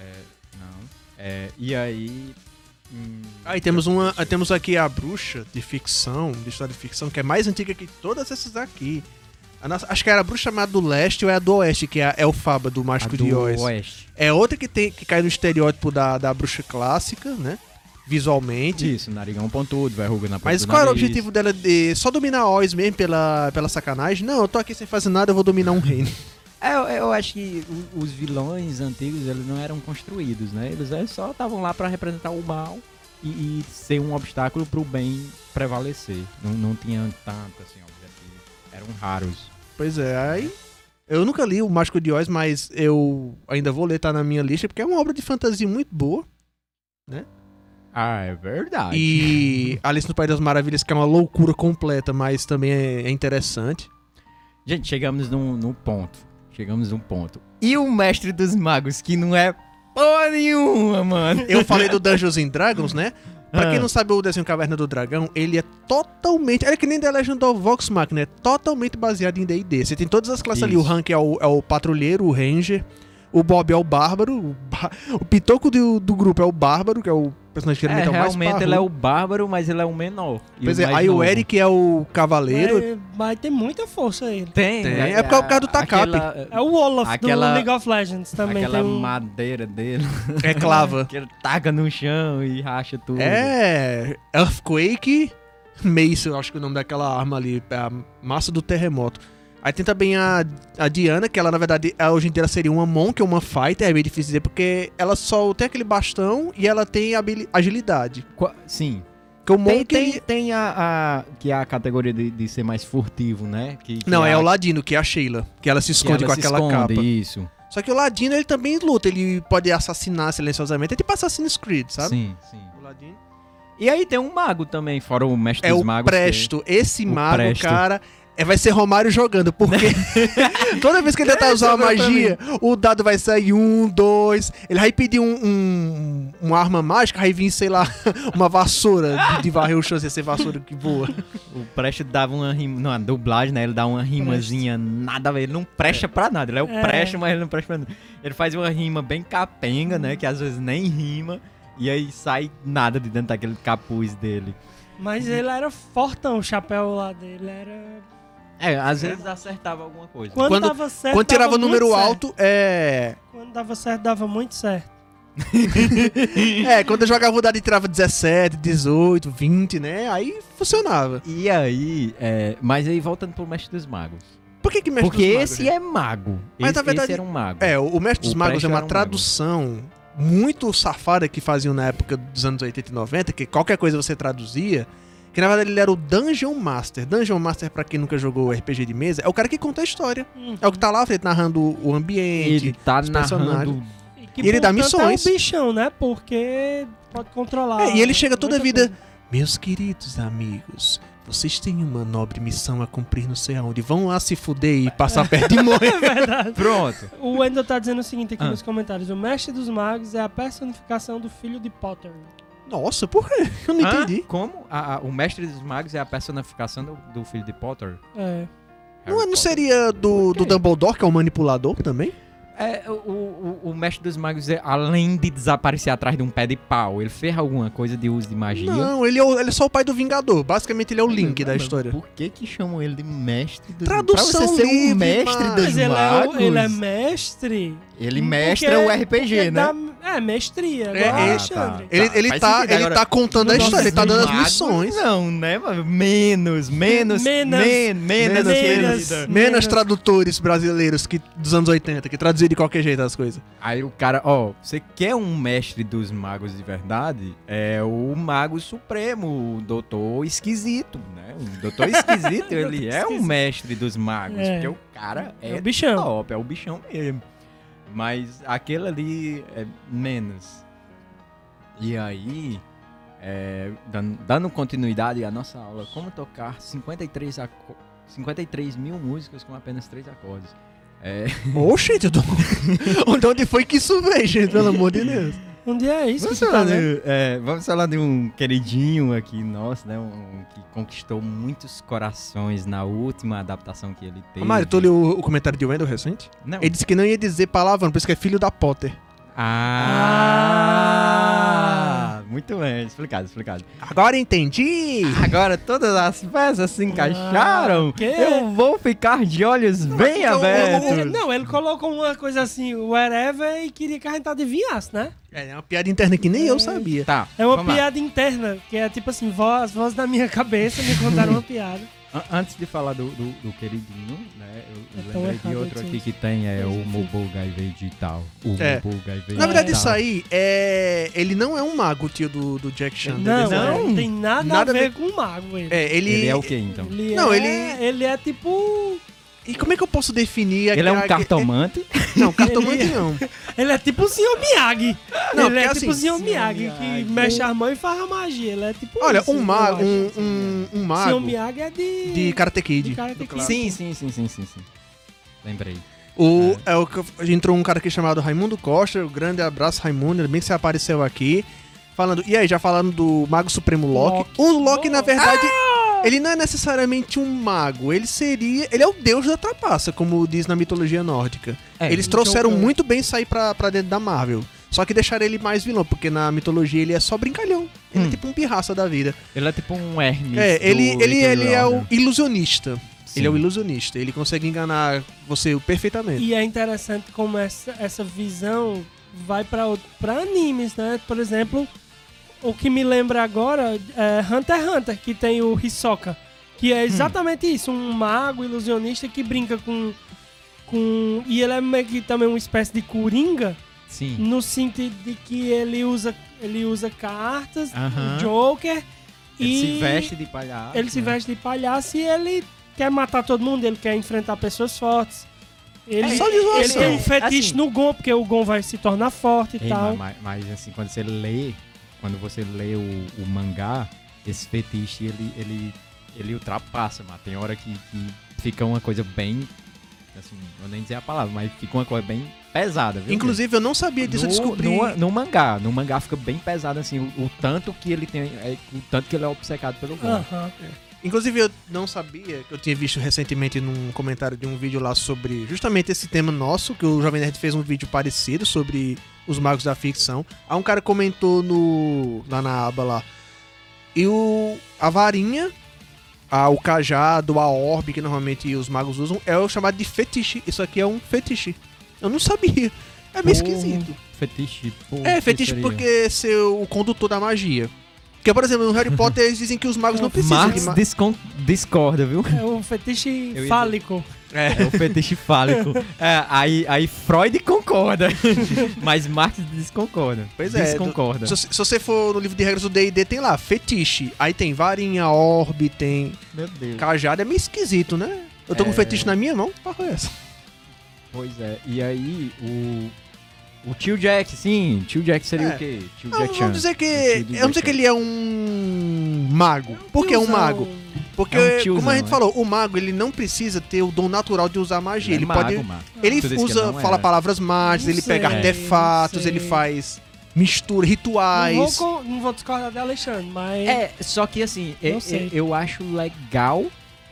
É, não. É, e aí... hum, Aí temos uma, aí temos aqui a bruxa de ficção, de história de ficção, que é mais antiga que todas essas aqui. A nossa- acho que era a bruxa chamada do leste ou é a do oeste, que é a Elfaba do a Mágico do de Oz. Oeste. É outra que tem que cai no estereótipo da, da bruxa clássica, né? Visualmente. Isso, narigão pontudo, verruga na ponta Mas do qual era o objetivo dela de só dominar Oz mesmo pela, pela sacanagem? Não, eu tô aqui sem fazer nada, eu vou dominar um [laughs] reino. É, eu, eu acho que o- os vilões antigos, eles não eram construídos, né? Eles só estavam lá pra representar o mal e, e ser um obstáculo pro bem prevalecer. Não, não tinha tanto, assim, objetivo. Eram raros. Pois é, aí. Eu nunca li o Mágico de Oz, mas eu ainda vou ler, tá na minha lista, porque é uma obra de fantasia muito boa. Ah, é verdade. E Alice no País das Maravilhas, que é uma loucura completa, mas também é, é interessante. Gente, chegamos num, num ponto. Chegamos num ponto. E o Mestre dos Magos, que não é porra nenhuma, mano. Eu falei do Dungeons and Dragons, né? Pra quem Ah. não sabe o desenho Caverna do Dragão, ele é totalmente. É que nem The Legend of Vox Machina, é totalmente baseado em DD. Você tem todas as classes ali. O Isso. Hank é o, é o patrulheiro, o ranger. O Bob é o bárbaro. O, ba- o pitoco do, do grupo é o bárbaro, que é o personagem que É, geralmente é, o mais realmente ele é o bárbaro, mas ele é o menor. E Pois o é, aí o novo. Eric é o cavaleiro. Mas, mas tem muita força ele. Tem, Tem, é por causa do Takap. É o Olaf Aquela- do League of Legends também. aquela tem um... madeira dele, É clava. [laughs] que ele taca no chão e racha tudo. É. Earthquake Mace, eu acho que é o nome daquela arma ali. É a massa do terremoto. Aí tem também a, a Diana, que ela, na verdade, hoje em dia ela seria uma Monk ou uma Fighter, é meio difícil dizer, porque ela só tem aquele bastão e ela tem agilidade. Qua- Sim. Porque o Tem, Monk. tem, ele- tem a, a- que é a categoria de, de ser mais furtivo, né? Que, que Não, é a- o Ladino, que é a Sheila. Que ela se que esconde ela com se aquela esconde, capa. Isso. Só que o Ladino, ele também luta. Ele pode assassinar silenciosamente. É tipo Assassin's Creed, sabe? Sim, sim. O Ladino. E aí tem um mago também, fora o mestre É dos o magos. que- Presto. Esse O mago, Presto. cara, é, vai ser Romário jogando, porque [laughs] toda vez que ele tentar usar uma magia, o dado vai sair um, dois. Ele vai pedir um, um- uma arma mágica, vai vir, sei lá, [laughs] uma vassoura de, de varrer o chão, sem ser vassoura que voa. O Presto dava uma rima. Não, a dublagem, né? Ele dá uma rimazinha nada a ver. Ele não presta pra nada. Ele é o É. Presto, mas ele não presta pra nada. Ele faz uma rima bem capenga, né? Que às vezes nem rima. E aí sai nada de dentro daquele capuz dele. Mas ele era fortão, o chapéu lá dele era... É, às vezes acertava alguma coisa. Quando, Quando- dava certo, Quando tirava número muito certo. alto, é. Quando dava certo, dava muito certo. [laughs] É, quando eu jogava o dado e tirava 17, 18, 20, né? Aí funcionava. E aí, é, mas aí voltando pro Mestre dos Magos. Por que que Mestre Porque dos Magos, esse gente? é mago. Mas, esse, na verdade, esse era um mago. É, o Mestre dos O Magos é uma um tradução muito safada que faziam na época dos anos 80 e 90, que qualquer coisa você traduzia, que na verdade ele era o Dungeon Master. Dungeon Master, pra quem nunca jogou RPG de mesa, é o cara que conta a história. Uhum. É o que tá lá, ele narrando o ambiente. Ele tá os narrando. personagens. E, que, E ele dá missões. É o bichão, né? Porque pode controlar. É, e ele chega toda a vida- coisa. Meus queridos amigos, vocês têm uma nobre missão a cumprir não sei aonde. Vão lá se fuder e passar perto de [laughs] morrer. É verdade. Pronto. O Wendel tá dizendo o seguinte aqui Ah. nos comentários: o mestre dos magos é a personificação do filho de Potter. Nossa, por quê? [laughs] Eu não Hã? entendi. Como? A- a- o Mestre dos Magos é a personificação do, do filho de Potter? É. Não, Harry não Potter? seria do, do? Dumbledore, que é o manipulador também? É, o, o, o Mestre dos Magos, é, além de desaparecer atrás de um pé de pau, ele fez alguma coisa de uso de magia? Não, ele é, o- ele é só o pai do Vingador. Basicamente, ele é o Link Mas, da história. Por que que chamam ele de Mestre dos Tradução Pra você ser livre, um Mestre mas- dos Mas ele é, Magos, o- ele é mestre. Ele porque- mestra o RPG, porque né? dá- é, mestria. É, igual é- o Alexandre. Ele, Tá, ele, faz tá, ele Agora, tá contando a história, ele tá dando as missões. Não, né? Menos, menos, Menos. men- menos, Menos, menos. menos. Menos tradutores brasileiros que, dos anos 80, que traduziam de qualquer jeito as coisas. Aí o cara, ó, você quer um mestre dos magos de verdade? É o mago supremo, o doutor esquisito, né? O doutor esquisito, [laughs] ele é um mestre dos magos, É. porque o cara É é o bichão. top, é o bichão mesmo. Mas aquele ali é menos. E aí, é, dando, continuidade à nossa aula, como tocar 53, aco- 53 mil músicas com apenas três acordes. É, Oxe. Onde [laughs] onde foi que isso veio, gente? Pelo amor de Deus. Um dia é isso que vamos, tu tá falar vendo? de, é, vamos falar de um queridinho aqui nosso, né? Um, que conquistou muitos corações na última adaptação que ele teve. Mário, tu leu o, o comentário de Wendel recente? Não. Ele disse que não ia dizer palavrão, por isso que é filho da Potter. Ah! Muito bem, explicado, explicado. Agora entendi! Agora todas as peças se encaixaram. Ah, quê? eu vou ficar de olhos bem eu- eu- abertos. Ele- não, ele colocou uma coisa assim, wherever, e queria que a gente adivinhasse, né? É é uma piada interna que nem eu sabia. Tá. É uma vamos lá. piada interna, que é tipo assim, voz, voz da minha [laughs] cabeça me contaram uma piada. An- Antes de falar do, do, do queridinho, né? Eu, eu É lembrei de outro aqui que tem, é o. Mobile Digital. O É. Mobile Na verdade, isso aí é. Ele não é um mago, tio do, do Jack Chan. Não, não? não tem nada, Nada a a ver com o mago, ele. É, ele. Ele é o que então? Ele Não, é, ele- ele é tipo... E como é que eu posso definir Ele é um cartomante. [laughs] Não, cartomante Ele- não. Ele é tipo o Sr. Miyagi. Não, ele é porque tipo o assim, Sr. Miyagi, que mexe a mão e faz a magia. Ele é tipo Olha, isso, um eu mago. Um, um, um Sr. mago Miyagi é de... de Karate Kid. de Karate Kid. Sim, sim, sim, sim, sim, sim. Lembrei. O, é. o que entrou um cara aqui chamado Raimundo Costa. Um grande abraço, Raimundo. Ainda bem que você apareceu aqui. Falando. E aí, já falando do Mago Supremo Loki. Loki. O Loki, na Loki. verdade. Ele não é necessariamente um mago, ele seria. Ele é o deus da trapaça, como diz na mitologia nórdica. É, Eles o trouxeram muito bem aí pra, pra dentro da Marvel. Só que deixaram ele mais vilão, porque na mitologia ele é só brincalhão. Ele Hum. é tipo um pirraça da vida. Ele é tipo um Hermes. É, ele, ele, Little ele é o ilusionista. Sim. Ele é o ilusionista. Ele consegue enganar você perfeitamente. E é interessante como essa, essa visão vai pra animes, né? Por exemplo, o que me lembra agora é Hunter x Hunter, que tem o Hisoka. Que é exatamente isso, um mago ilusionista que brinca com. com e ele é meio que também uma espécie de coringa, Sim. no sentido de que ele usa, ele usa cartas, o Joker, Ele e se veste de palhaço. ele se né? veste de palhaço e ele quer matar todo mundo, ele quer enfrentar pessoas fortes. Ele, É só de zoação. ele tem um fetiche Assim- no Gon, porque o Gon vai se tornar forte e tal. mas, mas, assim, quando você lê, quando você lê o, o mangá, esse fetiche, ele, ele, ele ultrapassa, mas tem hora que, que fica uma coisa bem, assim, vou nem dizer a palavra, mas fica uma coisa bem pesada, viu? Inclusive, eu não sabia disso, eu no, descobri. no, no mangá, no mangá fica bem pesado, assim, o, o tanto que ele tem, é, o tanto que ele é obcecado pelo Gon. Aham. Inclusive, eu não sabia, que eu tinha visto recentemente num comentário de um vídeo lá sobre justamente esse tema nosso, que o Jovem Nerd fez um vídeo parecido sobre os magos da ficção. Aí um cara comentou no lá na aba lá. E o a varinha, a, o cajado, a orbe que normalmente os magos usam, é o chamado de fetiche. Isso aqui é um fetiche. Eu não sabia. É meio Pô, esquisito. Fetiche, pô, É, fetiche porque ser o condutor da magia. Porque, por exemplo, no Harry [laughs] Potter eles dizem que os magos não precisam Marx de ma- discon- discorda, viu? É um fetiche fálico. É. É o fetiche fálico. É, aí, aí Freud concorda, [laughs] mas Marx desconcorda. Pois é, Desconcorda. Se, se você for no livro de regras do D&D, tem lá, fetiche. Aí tem varinha, orbe, tem Meu Deus. cajado. É meio esquisito, né? Eu tô com É. fetiche na minha mão? Porra, é essa? Pois é. E aí, o. O tio Jack, sim. Tio Jack seria É. o quê? Tio Não, Jack Chan. vamos dizer que... O tio Vamos dizer Jack que ele é um mago. Por que é um mago? Porque, É um tiozão, como a gente é. falou, o mago ele não precisa ter o dom natural de usar magia. é Ele, mago, pode... mano. Ele usa, ele não fala era. palavras mágicas, Não ele pega sei, artefatos, não ele sei. faz mistura, Não rituais. vou, con- não vou discordar de Alexandre, mas. É, só que assim, Não é- sei. é- eu acho legal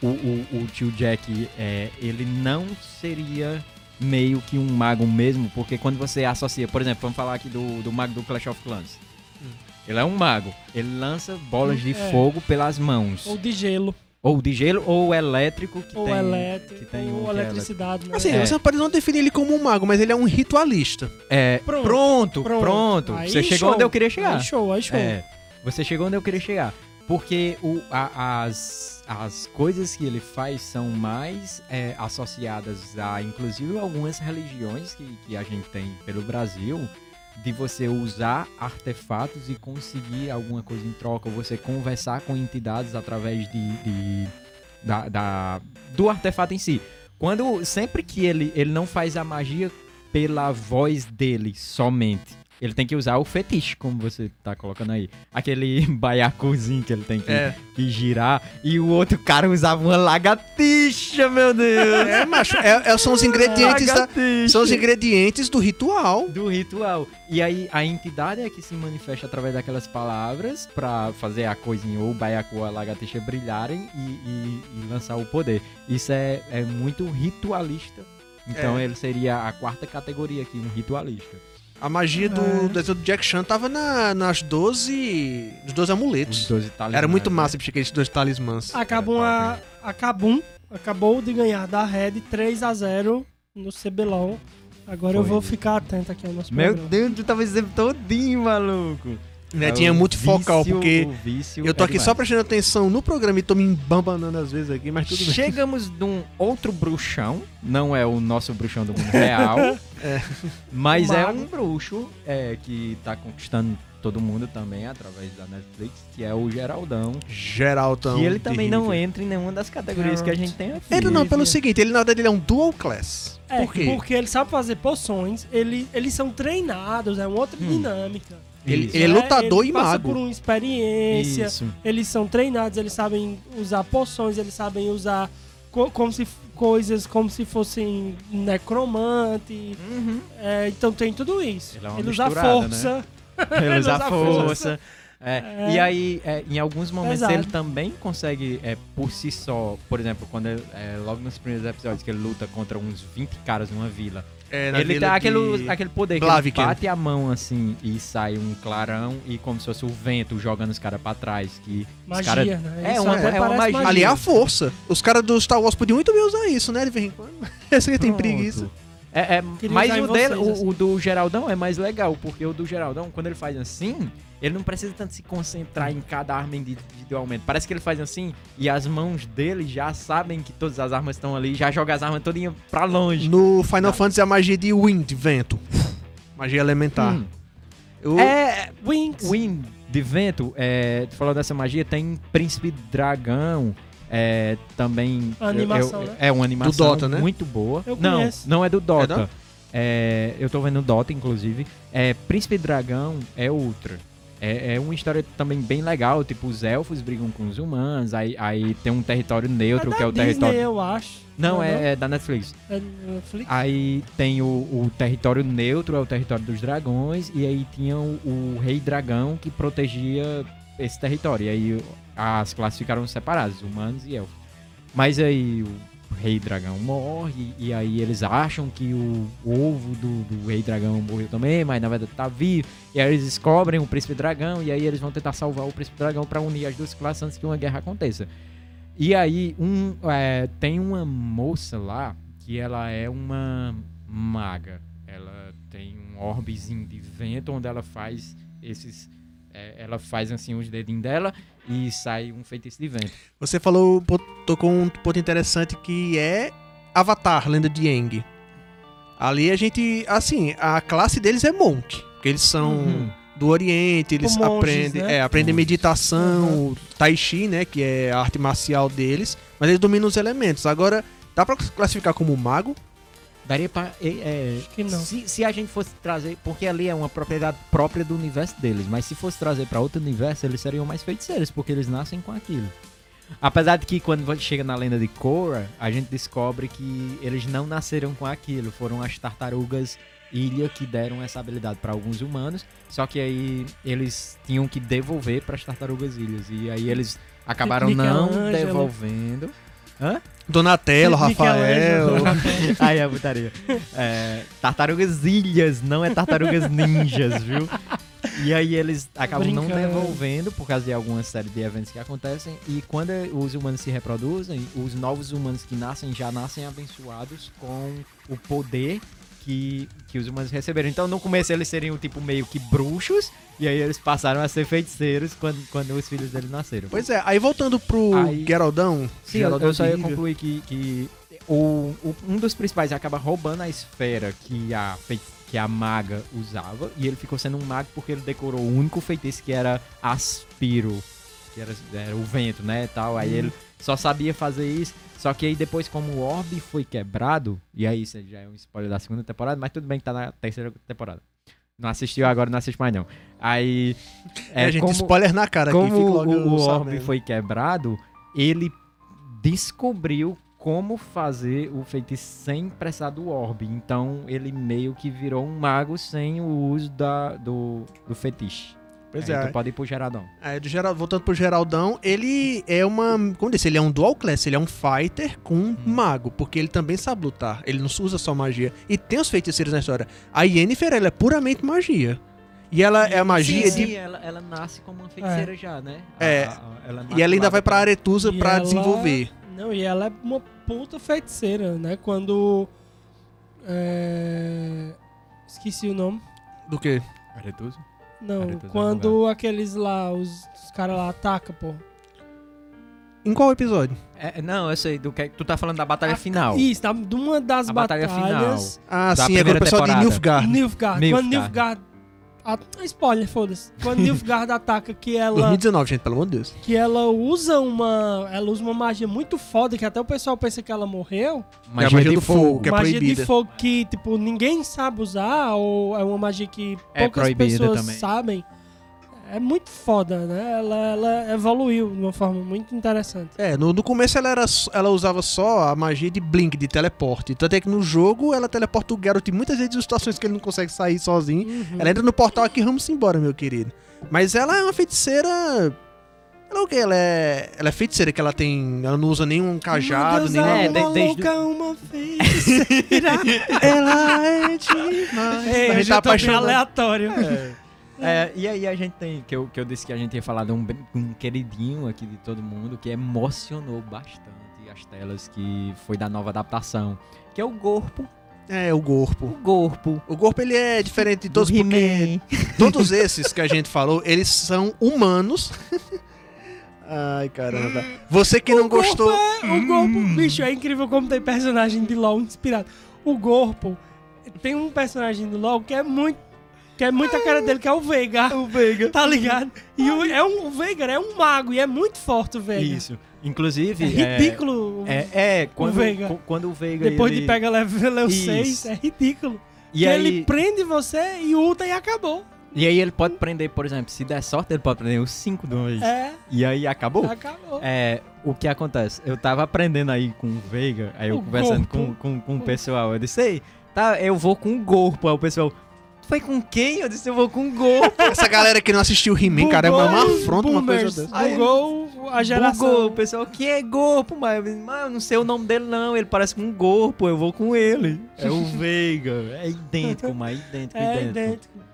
o, o, o tio Jack, é, ele não seria meio que um mago mesmo, porque quando você associa, por exemplo, vamos falar aqui do, do mago do Clash of Clans. Hum. Ele é um mago, ele lança bolas de É. fogo pelas mãos. Ou de gelo, Ou de gelo, ou elétrico, que ou tem... elétrico, que tem um ou que é eletricidade, né? Assim, É. você pode não definir ele como um mago, mas ele é um ritualista. É, Pronto, pronto, pronto. pronto. Aí Você chegou show. onde eu queria chegar. Aí show, aí show. É, você chegou onde eu queria chegar. Porque o, a- as, as coisas que ele faz são mais é, associadas a, inclusive, algumas religiões que, que a gente tem pelo Brasil, de você usar artefatos e conseguir alguma coisa em troca, ou você conversar com entidades através de, de- da, da- do artefato em si. Quando sempre que ele, ele não faz a magia pela voz dele somente. Ele tem que usar o fetiche, como você tá colocando aí. Aquele [laughs] baiacuzinho que ele tem que, É. que girar. E o outro cara usava uma lagartixa, meu Deus! É, macho, é- é- são os ingredientes da- são os ingredientes do ritual. do ritual. E aí a entidade é que se manifesta através daquelas palavras pra fazer a coisinha ou o baiacu ou a lagartixa brilharem e, e- e lançar o poder. Isso é, é muito ritualista. Então É. ele seria a quarta categoria aqui, um ritualista. A magia do É. desenho do Jack Chan tava na- nas 12. Nos 12 amuletos. Os 12 talismãs, Era muito né? massa bicho, aqueles dois talismãs. Acabou, a, a Kabum acabou de ganhar da Red 3 a 0 no CBLOL. Agora eu Foi. vou ficar atento aqui ao nosso Meu programa. Deus, tu tava dizendo todinho, maluco. Né, É tinha o muito focal, vício- porque eu tô é aqui só demais. prestando atenção no programa e tô me embambanando às vezes aqui, mas tudo bem. Chegamos num outro bruxão, não é o nosso bruxão do mundo real, [laughs] É. mas é um bruxo é, que tá conquistando todo mundo também através da Netflix, que é o Geraldão. Geraltão. e ele também não River. entra em nenhuma das categorias que a gente tem aqui. Entra não, pelo seguinte, ele na verdade ele é um dual class. É, Por quê? porque ele sabe fazer poções, ele, eles são treinados, é uma outra Hum. dinâmica. Ele, ele é lutador ele e passa mago. por uma experiência, Isso. eles são treinados, eles sabem usar poções, eles sabem usar co- como se, coisas como se fossem necromante. Uhum. É, então tem tudo isso. Ele é uma Ele usa força. [laughs] [laughs] Ele usa força. É, É. E aí, é, em alguns momentos, Pesado. ele também consegue, é, por si só, por exemplo, quando ele, é, logo nos primeiros episódios que ele luta contra uns 20 caras numa vila, É, ele tem aquele, de- aquele poder que ele bate a mão assim e sai um clarão e como se fosse o vento jogando os caras pra trás. Que os Magia, cara- né? É uma- até é uma magia. Ali é a força. Os caras do Star Wars podiam muito bem usar isso, né? De vez em quando. [laughs] Esse aí tem preguiça. É, é, mas o, dele, vocês, o- assim. o do Geraldão é mais legal, porque o do Geraldão, quando ele faz assim, ele não precisa tanto se concentrar em cada arma individualmente. Parece que ele faz assim e as mãos dele já sabem que todas as armas estão ali, já joga as armas todinha pra longe. No Final Não. Fantasy é a magia de wind, vento. [laughs] Magia elementar. Hum. Eu- É, Winx. Wind de vento, é, tu falou dessa magia, tem Príncipe Dragão, é, também... A animação, eu- eu- né? É uma animação Dota, né? muito boa. Eu não, conheço. não é do É Dota. não? É, eu tô vendo o Dota, inclusive. É, Príncipe Dragão é outra. É, é uma história também bem legal, tipo, os elfos brigam com os humanos, aí, aí tem um território neutro, da que é o Disney, território... eu acho. Não, é, é da Netflix. É Netflix? Aí tem o, o território neutro, é o território dos dragões, e aí tinha o, o rei dragão que protegia esse território. E aí as classes ficaram separadas, humanos e elfos. Mas aí o rei dragão morre, e aí eles acham que o ovo do, do rei dragão morreu também, mas na verdade tá vivo. E aí eles descobrem o príncipe dragão, e aí eles vão tentar salvar o príncipe dragão pra unir as duas classes antes que uma guerra aconteça. E aí, um, é, tem uma moça lá que ela é uma maga. Ela tem um orbezinho de vento onde ela faz esses. é, ela faz assim os dedinhos dela e sai um feitiço de vento. Você falou, tocou um ponto interessante que é Avatar, Lenda de Aang. Ali a gente, assim, a classe deles é monk, porque eles são Uhum. do Oriente, eles monges, aprendem, né? é, aprendem Monges. meditação, tai chi, né, que é a arte marcial deles, mas eles dominam os elementos. Agora, dá pra classificar como mago? Daria pra. é, é, Acho que não. Se, se a gente fosse trazer. Porque ali é uma propriedade própria do universo deles. Mas se fosse trazer pra outro universo, eles seriam mais feiticeiros, porque eles nascem com aquilo. Apesar de que quando você chega na lenda de Korra, a gente descobre que eles não nasceram com aquilo. Foram as tartarugas ilha que deram essa habilidade pra alguns humanos. Só que aí eles tinham que devolver para as tartarugas ilhas. E aí eles acabaram não devolvendo. Hã? Donatello, Rafael. Aí a putaria. É, tartarugas ilhas, não é tartarugas ninjas, viu? E aí eles acabam não Brincando. devolvendo por causa de alguma série de eventos que acontecem. E quando os humanos se reproduzem, os novos humanos que nascem já nascem abençoados com o poder que, que os humanos receberam. Então no começo eles seriam tipo meio que bruxos. E aí eles passaram a ser feiticeiros quando, quando os filhos deles nasceram. Pois é, aí voltando pro Aí- Geraldão. Sim, eu, Geraldão eu só ia concluir que, que o, o- um dos principais acaba roubando a esfera que a, fei- que a maga usava, e ele ficou sendo um mago porque ele decorou o único feitiço que era Aspiro, que era, era o vento, né, tal. Aí ele só sabia fazer isso. Só que aí depois, como o orbe foi quebrado, e aí isso já é um spoiler da segunda temporada, mas tudo bem que tá na terceira temporada. Não assistiu agora, não assiste mais não. Aí. É, gente, como- spoiler na cara aqui. como logo o, o orbe foi quebrado, ele descobriu como fazer o feitiço sem precisar do orbe. Então ele meio que virou um mago sem o uso da, do, do feitiço. Pois Aí é. tu pode ir pro Geraldão. É, do Geral- voltando pro Geraldão, ele é uma. Como eu disse, ele é um dual class, ele é um fighter com um mago, porque ele também sabe lutar. Ele não usa só magia. E tem os feiticeiros na história. A Yennefer, ela é puramente magia. E ela é a magia Sim, de. sim, ela, ela nasce como uma feiticeira já, né? É. A- a- ela E ela ainda vai pra. Aretusa E pra ela- desenvolver. Não, e ela é uma puta feiticeira, né? Quando. É... Esqueci o nome. Do quê? Aretusa? Não, Aretusa é quando aqueles lá, os, os caras lá atacam, pô. Em qual episódio? É, não, eu sei do que tu tá falando da batalha final. Isso, tá, de uma das A batalha batalhas. Ah, Da sim, é o primeira pessoal de temporada. Nilfgaard. Nilfgaard. Nilfgaard. Quando Nilfgaard. A- Spoiler, foda-se. Quando Nilfgaard [laughs] ataca que ela. 2019, gente, pelo amor de Deus. que ela usa uma. Ela usa uma magia muito foda, que até o pessoal pensa que ela morreu. É a magia do fogo, que é magia proibida. de fogo que, tipo, ninguém sabe usar, ou é uma magia que É poucas proibida pessoas também. sabem. É muito foda, né? Ela, ela evoluiu de uma forma muito interessante. É, no, no começo ela, era, ela usava só a magia de blink, de teleporte. Tanto é que no jogo ela teleporta o Geralt muitas vezes em situações que ele não consegue sair sozinho. Uhum. Ela entra no portal aqui, vamos embora, meu querido. Mas ela é uma feiticeira. Ela é o quê? Ela é. Ela é feiticeira que ela tem. Ela não usa nenhum cajado, nenhum. É, uma de- desde louca, uma feiticeira. [laughs] ela é demais. Ei, a gente tá apaixonado. aleatório. É, e aí a gente tem, que eu, que eu disse que a gente ia falar de um, um queridinho aqui de todo mundo, que emocionou bastante as telas, que foi da nova adaptação, que é o Corpo. É, o corpo. O Corpo. O corpo ele é diferente de todos, porque [laughs] todos esses que a gente falou, eles são humanos. [laughs] Ai, caramba. Você que não gostou. O Gorpo, bicho, é incrível como tem personagem de LoL inspirado. O Gorpo tem um personagem do LoL que é muito. Que é muito a cara dele, que é o Veigar. [laughs] O Veigar. Tá ligado? E o, é um, o Veigar é um mago e é muito forte o Veigar. Isso. Inclusive. É ridículo. É, é, quando, Veiga. co- quando o Veiga. Depois ele- de pegar level Isso. 6, é ridículo. E aí, ele prende você e ulta e acabou. e aí ele pode prender, por exemplo, se der sorte, ele pode prender os 5 de uma vez. É, E aí acabou. acabou. É, o que acontece? Eu tava aprendendo aí com o Veiga, aí eu O conversando com, corpo. com, com o pessoal, eu disse, ei, tá, eu vou com o Gorpo. Aí o pessoal, "Tu foi com quem? Eu disse, eu vou com o Gorpo. [laughs] Essa galera que não assistiu He-Man, cara, é uma, afronta uma coisa boomers, dessa. Aí- Bugou a geração. Bugou. O pessoal, que é Gorpo? Mas eu, disse, mas eu não sei o nome dele não, ele parece com um Gorpo, eu vou com ele. É o Veiga, é idêntico, mas idêntico, É idêntico. idêntico.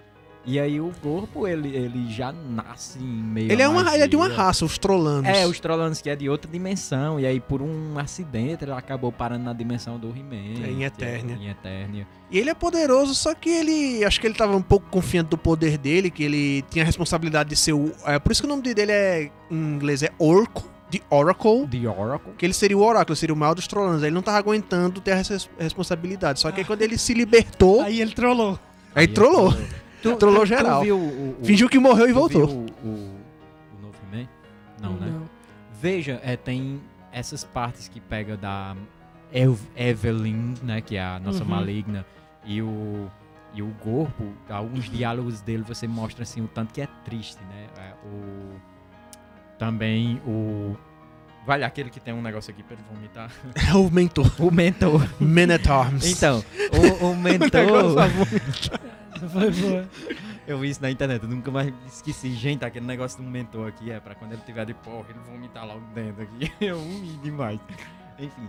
E aí o Gorpo, ele, ele já nasce em meio Ele é, uma, ele é de uma raça, os trolanos. É, os Trollanos que é de outra dimensão. E aí, por um acidente, ele acabou parando na dimensão do He-Man. É, em Eternia. Em Eternia. E ele é poderoso, só que ele. Acho que ele tava um pouco confiante do poder dele, que ele tinha a responsabilidade de ser o. É, por isso que o nome dele é. Em inglês é Orco, de Oracle. The Oracle. Que ele seria o oráculo, seria o maior dos trolanos. Aí Ele não tava aguentando ter essa res- responsabilidade. Só que aí quando ele se libertou, aí, Aí ele trollou. trollou. Tu, Trollou tu- geral. Tu viu o, o, Fingiu que morreu e voltou. viu o, o, o novo He-Man? Não, né? Veja, é, tem essas partes que pega da Ev- Evelyn, né? Que é a nossa Uhum. maligna. E o, e o Corpo, alguns diálogos dele você mostra assim o tanto que é triste, né? É, o, também o... Vale, aquele que tem um negócio aqui pra ele vomitar. [laughs] É o mentor. O mentor. [laughs] Arms. Então, o, o [laughs] mentor... Foi boa. [laughs] Eu vi isso na internet, eu nunca mais esqueci. Gente, aquele negócio do mentor aqui é pra quando ele tiver de porra, ele vomitar logo dentro aqui. [laughs] Eu ri demais. Enfim,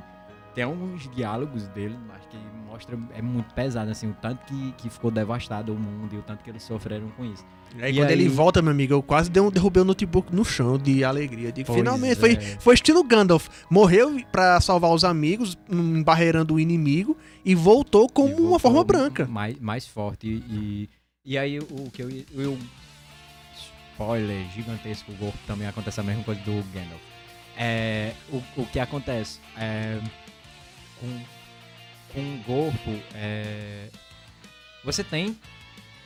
tem alguns diálogos dele, mas que mostra, é muito pesado, assim, o tanto que, que ficou devastado o mundo e o tanto que eles sofreram com isso. Aí E quando aí- ele volta, meu amigo, eu quase dei um- derrubei o notebook no chão de alegria. Digo, Pois finalmente, é. foi, foi estilo Gandalf. Morreu pra salvar os amigos, embarreirando o inimigo, e voltou como E uma voltou forma branca. Mais, mais forte. E, e aí, o que eu, eu. Spoiler gigantesco, o Gorpo também acontece a mesma coisa do Gandalf. É, o, o que acontece? É, com, com o Gorpo, é, você tem.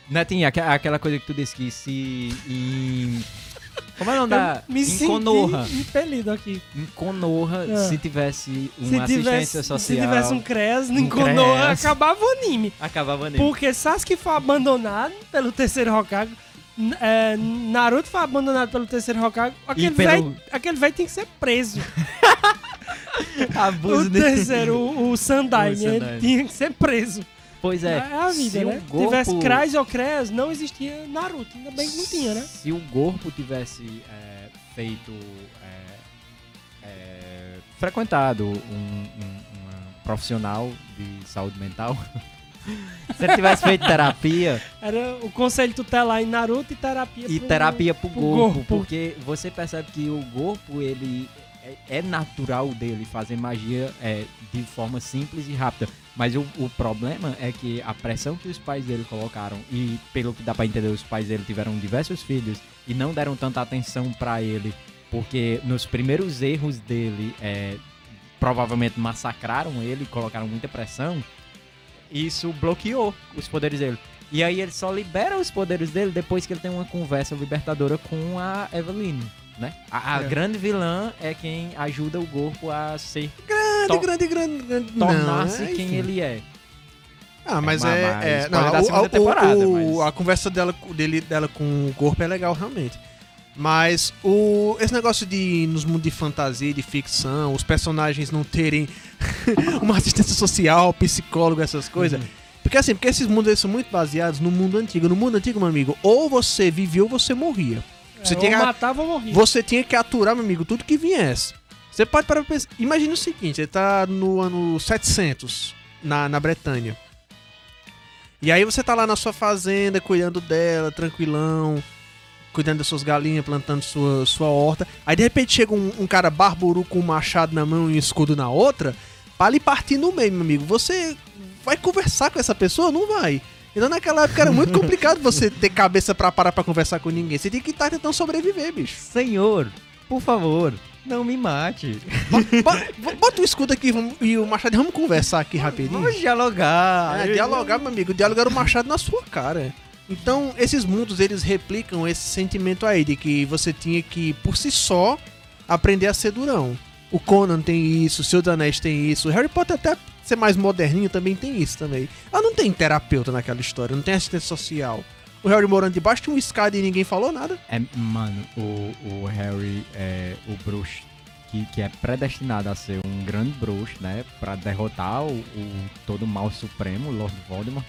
Né, tem aqua- aquela coisa que tu disse que se em Como é o nome da. Me em Konoha. impelido aqui. Em Konoha, Ah. se tivesse uma Se assistência tivesse, social. se tivesse um CRES um em Konoha, CRES. acabava o anime. Acabava nele. Porque Sasuke foi abandonado pelo terceiro Hokage. É, Naruto foi abandonado pelo terceiro Hokage. Aquele velho tem que ser preso. [laughs] Abuso o terceiro, o, o Sandai, O né, ele Sandai. tinha que ser preso. Pois é. É a vida, se né? o Gorpo, Tivesse Crais ou Cres, não existia Naruto. Ainda bem que não tinha, né? Se o Gorpo tivesse é, feito. é, é, frequentado um, um- uma profissional de saúde mental. [laughs] se ele tivesse feito terapia Era o conselho tutelar em Naruto e terapia e pro- terapia pro pro Gorpo, Gorpo. porque você percebe que o Gorpo, ele é, é natural dele fazer magia é, de forma simples e rápida. Mas o, o problema é que a pressão que os pais dele colocaram, e pelo que dá pra entender, os pais dele tiveram diversos filhos e não deram tanta atenção pra ele, porque nos primeiros erros dele, é, provavelmente massacraram ele, colocaram muita pressão, isso bloqueou os poderes dele. E aí ele só libera os poderes dele depois que ele tem uma conversa libertadora com a Eveline, né? A, a É. grande vilã é quem ajuda o corpo a ser Grande, grande, grande, grande. tornar-se não, quem ele é. Ah, mas É, é. mas é pode não, o- o- mas- A conversa dela, dele, dela com o corpo é legal, realmente. Mas o, esse negócio de nos mundos de fantasia, de ficção, os personagens não terem [laughs] uma assistência social, psicólogo, essas coisas. Uhum. Porque assim, porque esses mundos eles são muito baseados no mundo antigo. No mundo antigo, meu amigo, ou você vivia ou você morria. Você É, tinha que-. Você tinha que aturar, meu amigo, tudo que viesse. Você pode parar pra pensar. Imagina o seguinte: você tá no ano 700 na, na Bretanha. E aí você tá lá na sua fazenda, cuidando dela, tranquilão, cuidando das suas galinhas, plantando sua, sua horta. Aí de repente chega um, um cara barburu com um machado na mão e um escudo na outra, pra lhe partir no meio, meu amigo. Você vai conversar com essa pessoa? Não vai. Então naquela época era muito complicado você ter cabeça pra parar pra conversar com ninguém. Você tinha que estar tentando sobreviver, bicho. Senhor, por favor, não me mate. Bota, bota o escudo aqui e o machado, vamos conversar aqui rapidinho. Vamos dialogar. É, dialogar, meu amigo, dialogar o machado na sua cara. Então, esses mundos, eles replicam esse sentimento aí de que você tinha que, por si só, aprender a ser durão. O Conan tem isso, o Senhor dos Anéis tem isso, o Harry Potter até ser mais moderninho também tem isso também. Ah, não tem terapeuta naquela história, não tem assistente social. O Harry morando debaixo de um escada e ninguém falou nada. É, mano, o, o Harry é o bruxo que, que é predestinado a ser um grande bruxo, né? Pra derrotar o, o todo mal supremo, o Lord Voldemort.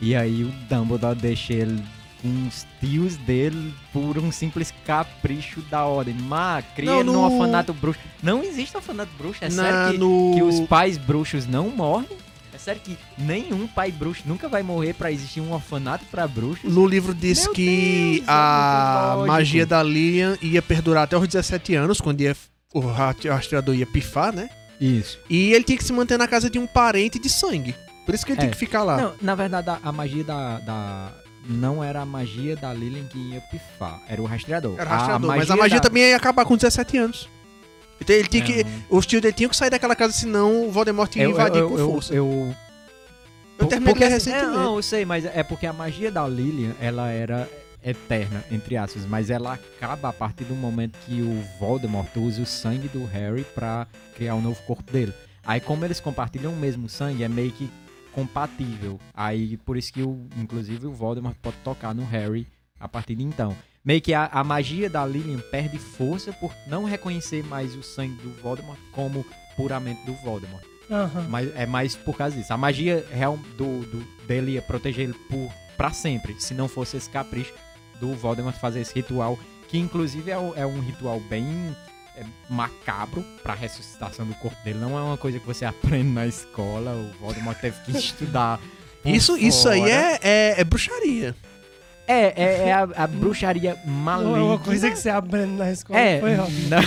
E aí o Dumbledore deixa ele os tios dele por um simples capricho da ordem. Mas cria Não, num no- orfanato bruxo. Não existe orfanato bruxo, é Na- sério que, no... que os pais bruxos não morrem? É sério que nenhum pai bruxo nunca vai morrer pra existir um orfanato pra bruxos? No livro diz Meu que Deus, é a lógico. magia da Lilian ia perdurar até os 17 anos, quando ia, o rastre- o rastreador ia pifar, né? Isso. E ele tinha que se manter na casa de um parente de sangue. Por isso que ele É. tinha que ficar lá. Não, na verdade, a, a magia da, da- Não era a magia da Lilian que ia pifar, era o rastreador. Era rastreador, a mas a magia da- também ia acabar com 17 anos. Então ele tinha que. Não. Os tios dele tinham que sair daquela casa, senão o Voldemort ia Eu, invadir eu, com eu, força. eu, Eu terminei porque, ler assim, recentemente. é, não, eu sei, mas é porque a magia da Lilian, ela era eterna, entre aspas, mas ela acaba a partir do momento que o Voldemort usa o sangue do Harry pra criar um novo corpo dele. Aí como eles compartilham o mesmo sangue, é meio que compatível. Aí por isso que, o, inclusive, o Voldemort pode tocar no Harry a partir de então. Meio que a, a magia da Lilian perde força por não reconhecer mais o sangue do Voldemort como puramente do Voldemort. Aham. Mas é mais por causa disso. A magia real do, do- dele ia proteger ele por, pra sempre. Se não fosse esse capricho do Voldemort fazer esse ritual. Que inclusive é, é um ritual bem é, macabro pra ressuscitação do corpo dele. Não é uma coisa que você [laughs] aprende na escola. O Voldemort teve que estudar. Isso, isso aí é, é, é bruxaria. É, é, é a, a bruxaria Não maligna. é uma coisa que você aprende na escola. É, [laughs] na,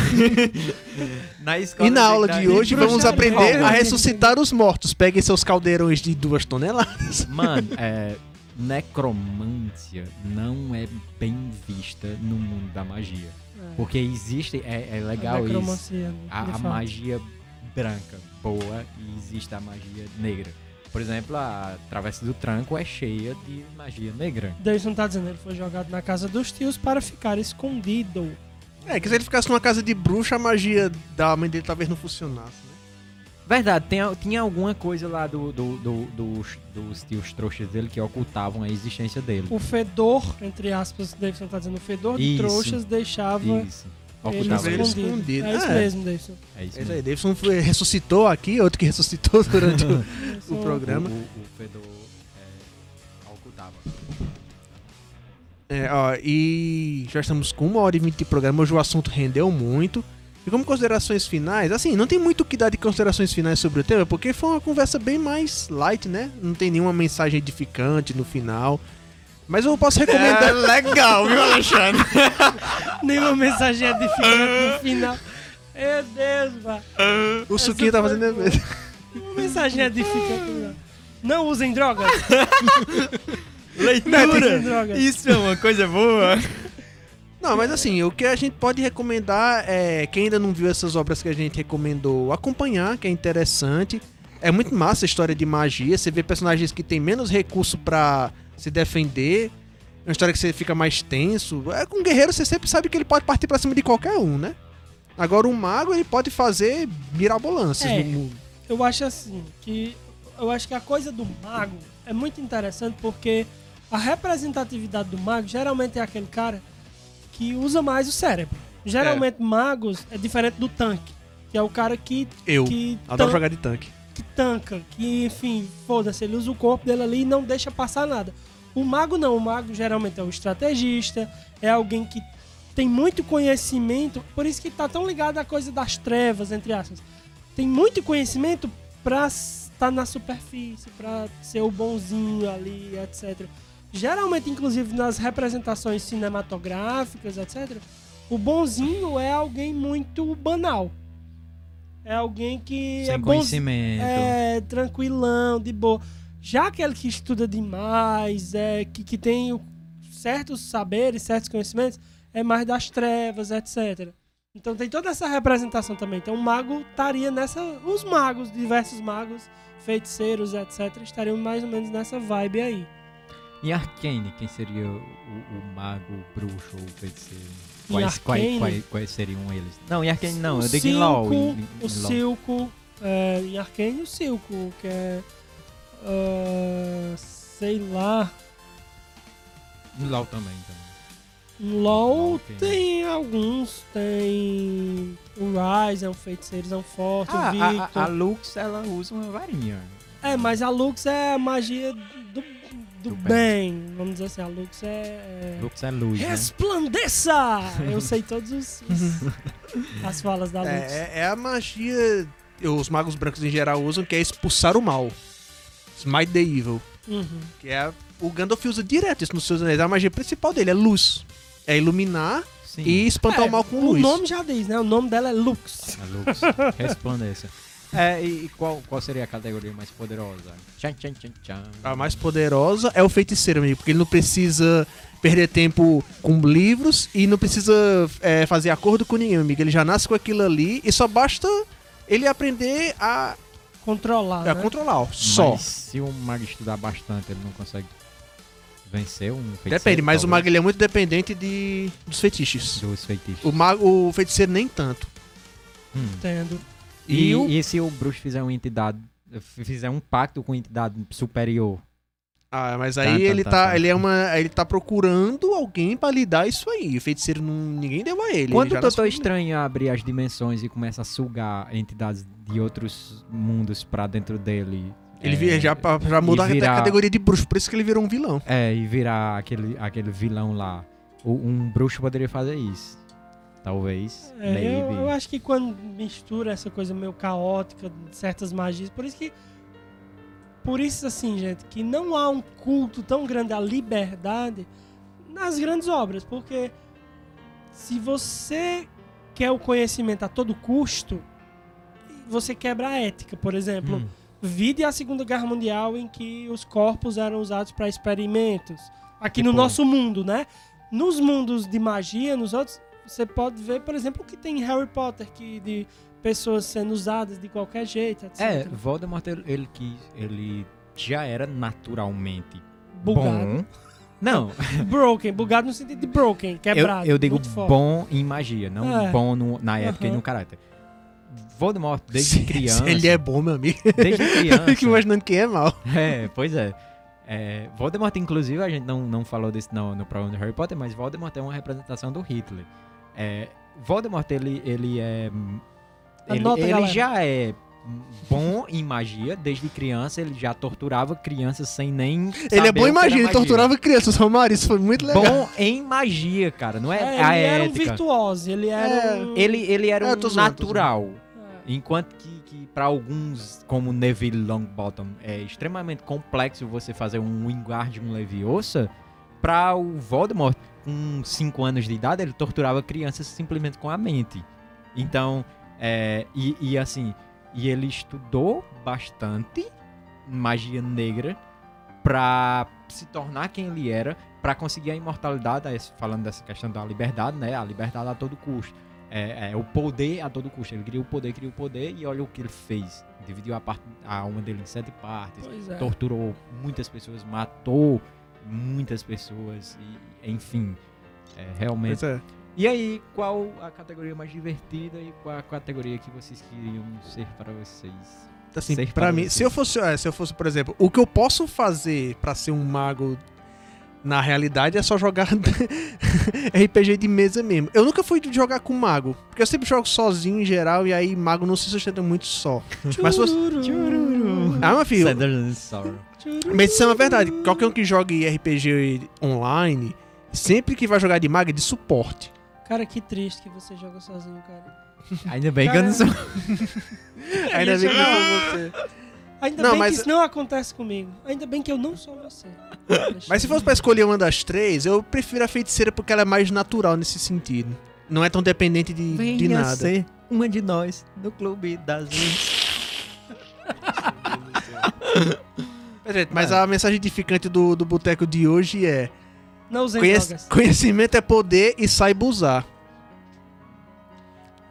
na escola. E na aula de hoje vamos aprender a ressuscitar os mortos. Peguem seus caldeirões de duas toneladas. [laughs] Mano, é, necromância não é bem vista no mundo da magia. Porque existe, é, é legal A isso, a, a magia branca boa e existe a magia negra. Por exemplo, a Travessa do Tranco é cheia de magia negra. Deus não tá dizendo, ele foi jogado na casa dos tios para ficar escondido. É, que se ele ficasse numa casa de bruxa, a magia da mãe dele talvez não funcionasse, né? Verdade, tem, tinha alguma coisa lá do, do, do- dos, dos tios trouxas dele que ocultavam a existência dele. O fedor, entre aspas, o Davidson tá dizendo, o fedor de Isso. trouxas deixava Isso. ele Ocultava ele escondido. escondido. É isso É. mesmo, Davidson. É isso É isso mesmo. aí, Davidson foi- ressuscitou aqui, outro que ressuscitou durante o, [laughs] o programa. O, o, o fedor é, ocultava. É, ó, e já estamos com uma hora e vinte de programa, hoje o assunto rendeu muito. E como considerações finais, assim, não tem muito o que dar de considerações finais sobre o tema, porque foi uma conversa bem mais light, né? Não tem nenhuma mensagem edificante no final. Mas eu posso recomendar. legal, viu, Alexandre? [laughs] Nenhuma mensagem edificante no final. Meu Deus, vá. o suquinho tá fazendo. Uma mensagem edificante. Não, não usem drogas. [laughs] Leitura! Não usem drogas. Isso é uma coisa boa. Não, mas assim, o que a gente pode recomendar é quem ainda não viu essas obras que a gente recomendou, acompanhar, que é interessante. É muito massa a história de magia. Você vê personagens que têm menos recurso pra se defender. É uma história que você fica mais tenso. É, com um guerreiro você sempre sabe que ele pode partir pra cima de qualquer um, né? Agora o mago ele pode fazer mirabolâncias É. no mundo. Eu acho assim, que eu acho que a coisa do mago é muito interessante porque a representatividade do mago geralmente é aquele cara que usa mais o cérebro. Geralmente magos é diferente do tanque, que é o cara que Eu que, adoro jogar de tanque. que tanca, que enfim, foda-se, ele usa o corpo dele ali e não deixa passar nada. O mago não, o mago geralmente é o estrategista, é alguém que tem muito conhecimento, por isso que tá tão ligado à coisa das trevas, entre aspas. Tem muito conhecimento pra estar na superfície, pra ser o bonzinho ali, etc. Geralmente, inclusive nas representações cinematográficas, etc., o bonzinho é alguém muito banal. É alguém que Sem é bonzinho. conhecimento. É, tranquilão, de boa. Já aquele que estuda demais, é, que, que tem certos saberes, certos conhecimentos, é mais das trevas, etc. Então tem toda essa representação também. Então o mago estaria nessa. Os magos, diversos magos, feiticeiros, etc., estariam mais ou menos nessa vibe aí. E Arcane, quem seria o, o mago, o bruxo ou o feiticeiro? Em Quais, quais, Arcane? quais, quais seriam eles? Não, em Arcane não, eu digo em LoL. Em- em- o em. Silco, é, em Arcane o Silco, que é. ah, sei lá. Em LoL também, também. No LoL LoL tem- tem alguns, tem. O Ryze é um feiticeirozão forte, Ah, o a, Victor. a, a Lux, ela usa uma varinha. É, mas a Lux é a magia do, do, Do bem. Vamos dizer assim, a Lux é. é... Lux é luz, né? Resplandeça! Eu sei todos os, os- [laughs] as falas da Lux. É, é- é a magia. Os magos brancos em geral usam, que é expulsar o mal. Smite the Evil. Uhum. Que é. O Gandalf usa direto isso nos seus anéis. A magia principal dele é luz. É iluminar Sim. e espantar É, o mal com o luz. nome já diz, né? O nome dela é Lux. A Lux, resplandeça. [laughs] É, e, e qual, qual seria a categoria mais poderosa? Tchan, tchan, tchan, tchan. A mais poderosa é o feiticeiro, amigo, porque ele não precisa perder tempo com livros e não precisa é, fazer acordo com ninguém, amigo. Ele já nasce com aquilo ali e só basta ele aprender a, Controlar. a né? controlar, só. Mas se o mago estudar bastante, ele não consegue vencer um feiticeiro? Depende, mas o talvez? mago ele é muito dependente de, dos feitiços. Dos feitiços. O, mago, o feiticeiro nem tanto. Hum. Entendo. E, E, o- e se o bruxo fizer uma entidade, fizer um pacto com entidade superior? Ah, mas Tá, aí tá, ele tá, tá, tá. ele é uma, ele tá procurando alguém pra lhe dar isso aí. O feiticeiro não, ninguém deu a ele. Quando ele o Doutor Estranho abre as dimensões e começa a sugar entidades de outros mundos pra dentro dele... Ele é, já, já até virar- a categoria de bruxo, por isso que ele virou um vilão. É, e virar aquele, aquele vilão lá. O- um bruxo poderia fazer isso. Talvez. É, maybe. eu, eu acho que quando mistura essa coisa meio caótica certas magias, por isso que. Por isso, assim, gente, que não há um culto tão grande à liberdade nas grandes obras, porque se você quer o conhecimento a todo custo, você quebra a ética, por exemplo. Hum. Vide a Segunda Guerra Mundial em que os corpos eram usados para experimentos. Aqui no Tipo- nosso mundo, né? Nos mundos de magia, nos outros, você pode ver, por exemplo, o que tem em Harry Potter, que de pessoas sendo usadas de qualquer jeito, etc. É, Voldemort, ele, ele. Ele já era naturalmente Bugado. bom. Não, [laughs] Broken, bugado no sentido de broken, eu, quebrado. eu digo muito forte. bom em magia, não É. bom no- na época e Aham. no caráter. Voldemort, desde Se- [laughs] criança. se Ele é bom, meu amigo. Desde [laughs] criança. Fico imaginando quem é mal. É, pois é. É, Voldemort, inclusive, a gente não, não falou disso no, no programa do Harry Potter, mas Voldemort é uma representação do Hitler. É, Voldemort, ele, ele é. Ele, Anota, ele já é bom em magia, desde criança ele já torturava crianças sem nem. Ele é bom, imagina, era ele torturava crianças, Romário, isso foi muito legal. Bom em magia, cara, não é, É, a ele era um ética. virtuoso, ele era É. um... ele, ele era É, um zoando, natural. Enquanto que, que para alguns, como Neville Longbottom, é extremamente complexo você fazer um Wingardium Leviosa, para o Voldemort, com 5 anos de idade, ele torturava crianças simplesmente com a mente. Então, é, e, e assim, e ele estudou bastante magia negra pra se tornar quem ele era, pra conseguir a imortalidade, falando dessa questão da liberdade, né? A liberdade a todo custo. É, é, o poder a todo custo. Ele queria o poder, queria o poder, e olha o que ele fez. Dividiu a, parte, a alma dele em sete partes, é. torturou muitas pessoas, matou muitas pessoas, e, enfim. É, realmente. Pois é. E aí, qual a categoria mais divertida e qual a categoria que vocês queriam ser para vocês? Assim, Ser pra para mim, você. se eu fosse, é, se eu fosse, por exemplo, o que eu posso fazer pra ser um mago na realidade é só jogar [laughs] RPG de mesa mesmo. Eu nunca fui jogar com mago, porque eu sempre jogo sozinho em geral e aí mago não se sustenta muito só. Mas se fosse-. Ah, meu filho, mas isso é uma verdade. Qualquer um que jogue RPG online, sempre que vai jogar de mago é de suporte. Cara, que triste que você joga sozinho, cara. [laughs] [laughs] Ainda bem que eu não sou. Ainda bem que chegar- não foi você. Ainda Não, bem mas- que isso não acontece comigo. Ainda bem que eu não sou você. [laughs] Mas se fosse pra escolher uma das três, eu prefiro a feiticeira porque ela é mais natural nesse sentido. Não é tão dependente de, de Venha nada. ser uma de nós no clube das luzes. Mas a mensagem edificante do, do boteco de hoje é: Não usem conhec- drogas. conhecimento é poder e saiba usar.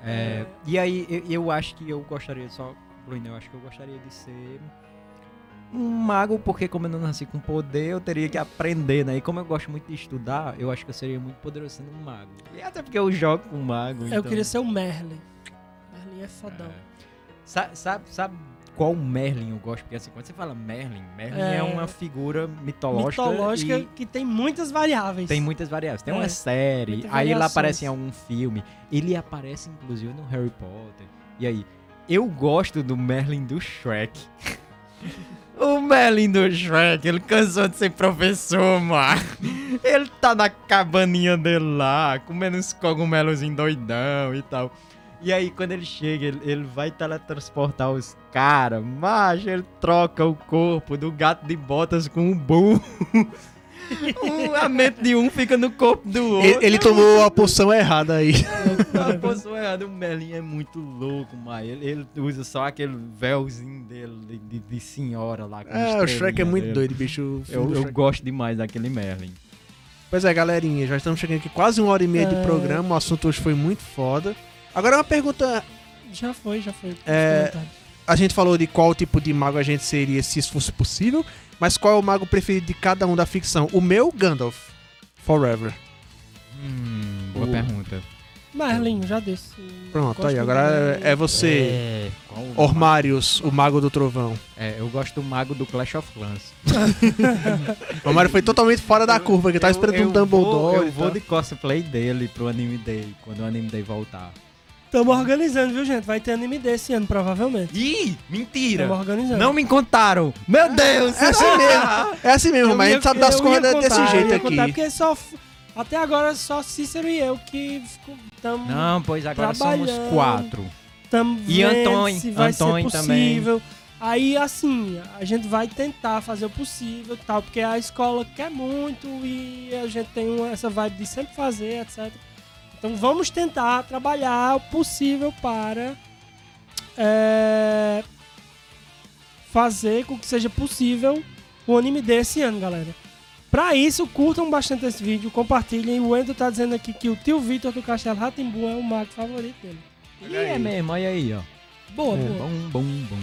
É, e aí, eu, eu acho que eu gostaria, só concluindo, eu acho que eu gostaria de ser um mago, porque como eu não nasci com poder, eu teria que aprender, né? E como eu gosto muito de estudar, eu acho que eu seria muito poderoso sendo um mago. E até porque eu jogo com mago, Eu então... queria ser o Merlin. Merlin é fodão. Sa- Sabe, sabe qual Merlin eu gosto? Porque assim, quando você fala Merlin, Merlin é, É. uma figura mitológica, Mitológica e que tem muitas variáveis. tem muitas variáveis. Tem É, uma série, aí ele variações. aparece em algum filme, ele aparece inclusive no Harry Potter. E aí, eu gosto do Merlin do Shrek. [laughs] O Merlin do Shrek, ele cansou de ser professor, mano. Ele tá na cabaninha dele lá, comendo uns cogumelos doidão e tal. E aí, quando ele chega, ele, ele vai teletransportar os caras. Macho, ele troca o corpo do gato de botas com o burro. [laughs] Um- a mente de um fica no corpo do outro. Ele, ele tomou a poção errada aí. [laughs] A posição errada, o Merlin é muito louco, mas ele, ele usa só aquele véuzinho dele de, de- de senhora lá. É, o Shrek é muito dele. doido, bicho. Eu, eu gosto demais daquele Merlin. Pois é, galerinha, já estamos chegando aqui quase uma hora e meia de É. programa. O assunto hoje foi muito foda. Agora uma pergunta. Já foi, já foi. É. A gente falou de qual tipo de mago a gente seria se isso fosse possível. Mas qual é o mago preferido de cada um da ficção? O meu, Gandalf. Forever. Hum, boa O- pergunta. Merlin, já disse. Pronto, aí. Agora é, você. É, qual o Ormários, o mago do trovão. É, eu gosto do mago do Clash of Clans. O [laughs] Ormário foi totalmente fora da curva, que tá Eu- esperando eu um Dumbledore. Vou, eu vou de cosplay dele pro Anime Day, quando o Anime Day voltar. Tamo organizando, viu, gente? Vai ter anime desse ano, provavelmente. Ih, mentira! Tamo organizando. Não me contaram! Meu Deus! É assim mesmo. [laughs] É assim mesmo, Eu mas a ia- gente sabe das coisas desse contar, eu jeito ia aqui. contar, porque só, até agora só Cícero e eu que estamos Não, pois agora somos quatro. e E Antônio- se vai Antônio ser também. possível. Aí, assim, a gente vai tentar fazer o possível e tal, porque a escola quer muito e a gente tem uma- essa vibe de sempre fazer, etc. Então vamos tentar trabalhar o possível para é, fazer com que seja possível o anime desse ano, galera. Pra isso, curtam bastante esse vídeo, compartilhem. O Endo tá dizendo aqui que o tio Vitor do Castelo Ratimbu é o mago favorito dele. E é mesmo, olha aí, ó. Boa, É. boa. Bom, bom, bom.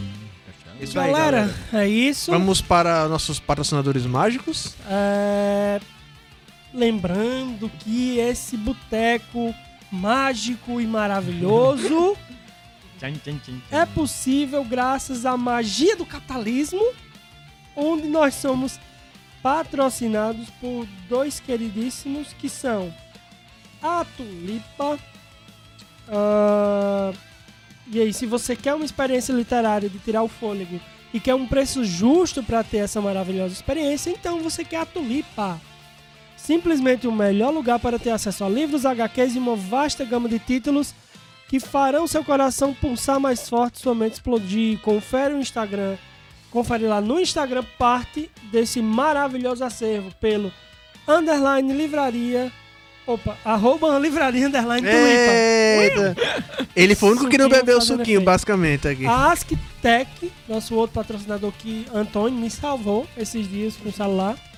Isso aí, galera, galera. é isso. Vamos para nossos patrocinadores mágicos. É, lembrando que esse boteco mágico e maravilhoso [laughs] é possível graças à magia do capitalismo, onde nós somos patrocinados por dois queridíssimos que são a Tulipa. ah, e aí, se você quer uma experiência literária de tirar o fôlego e quer um preço justo para ter essa maravilhosa experiência, então você quer a Tulipa. Simplesmente o melhor lugar para ter acesso a livros, HQs e uma vasta gama de títulos que farão seu coração pulsar mais forte, sua mente explodir. Confere o Instagram, confere lá no Instagram parte desse maravilhoso acervo pelo underline livraria, opa, arroba livraria underline tulipa. Eita! Ele foi o único que não bebeu o suquinho, basicamente, aqui. A Asktec, nosso outro patrocinador que Antônio me salvou esses dias com o celular.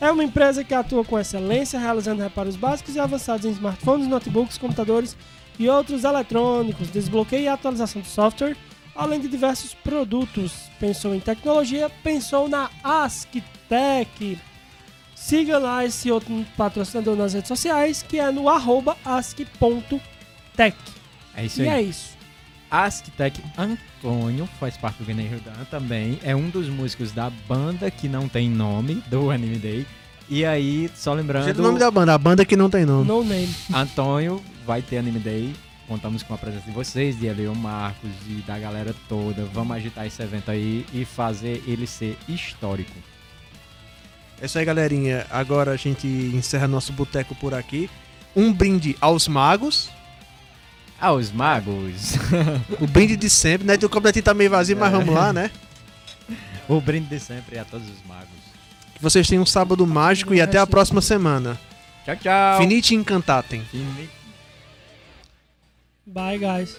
É uma empresa que atua com excelência, realizando reparos básicos e avançados em smartphones, notebooks, computadores e outros eletrônicos, desbloqueio e atualização de software, além de diversos produtos. Pensou em tecnologia, pensou na Asktec. Siga lá esse outro patrocinador nas redes sociais, que é no arroba ask.tech. É isso E aí. é isso. Asktec Antônio faz parte do Guiné Dan também. É um dos músicos da banda que não tem nome do Anime Day. E aí, só lembrando, Gente, o nome da banda, a banda que não tem nome. No name. Antônio vai ter Anime Day. Contamos com a presença de vocês, de Elio Marcos e da galera toda. Vamos agitar esse evento aí e fazer ele ser histórico. É isso aí, galerinha. Agora a gente encerra nosso boteco por aqui. Um brinde aos magos. Aos magos, O brinde de sempre, né? O completinho tá meio vazio, mas vamos lá, né? o brinde de sempre a todos os magos. Que vocês tenham um sábado mágico e até a próxima semana. Tchau, tchau. Finite Incantatem. Fini- Bye, guys.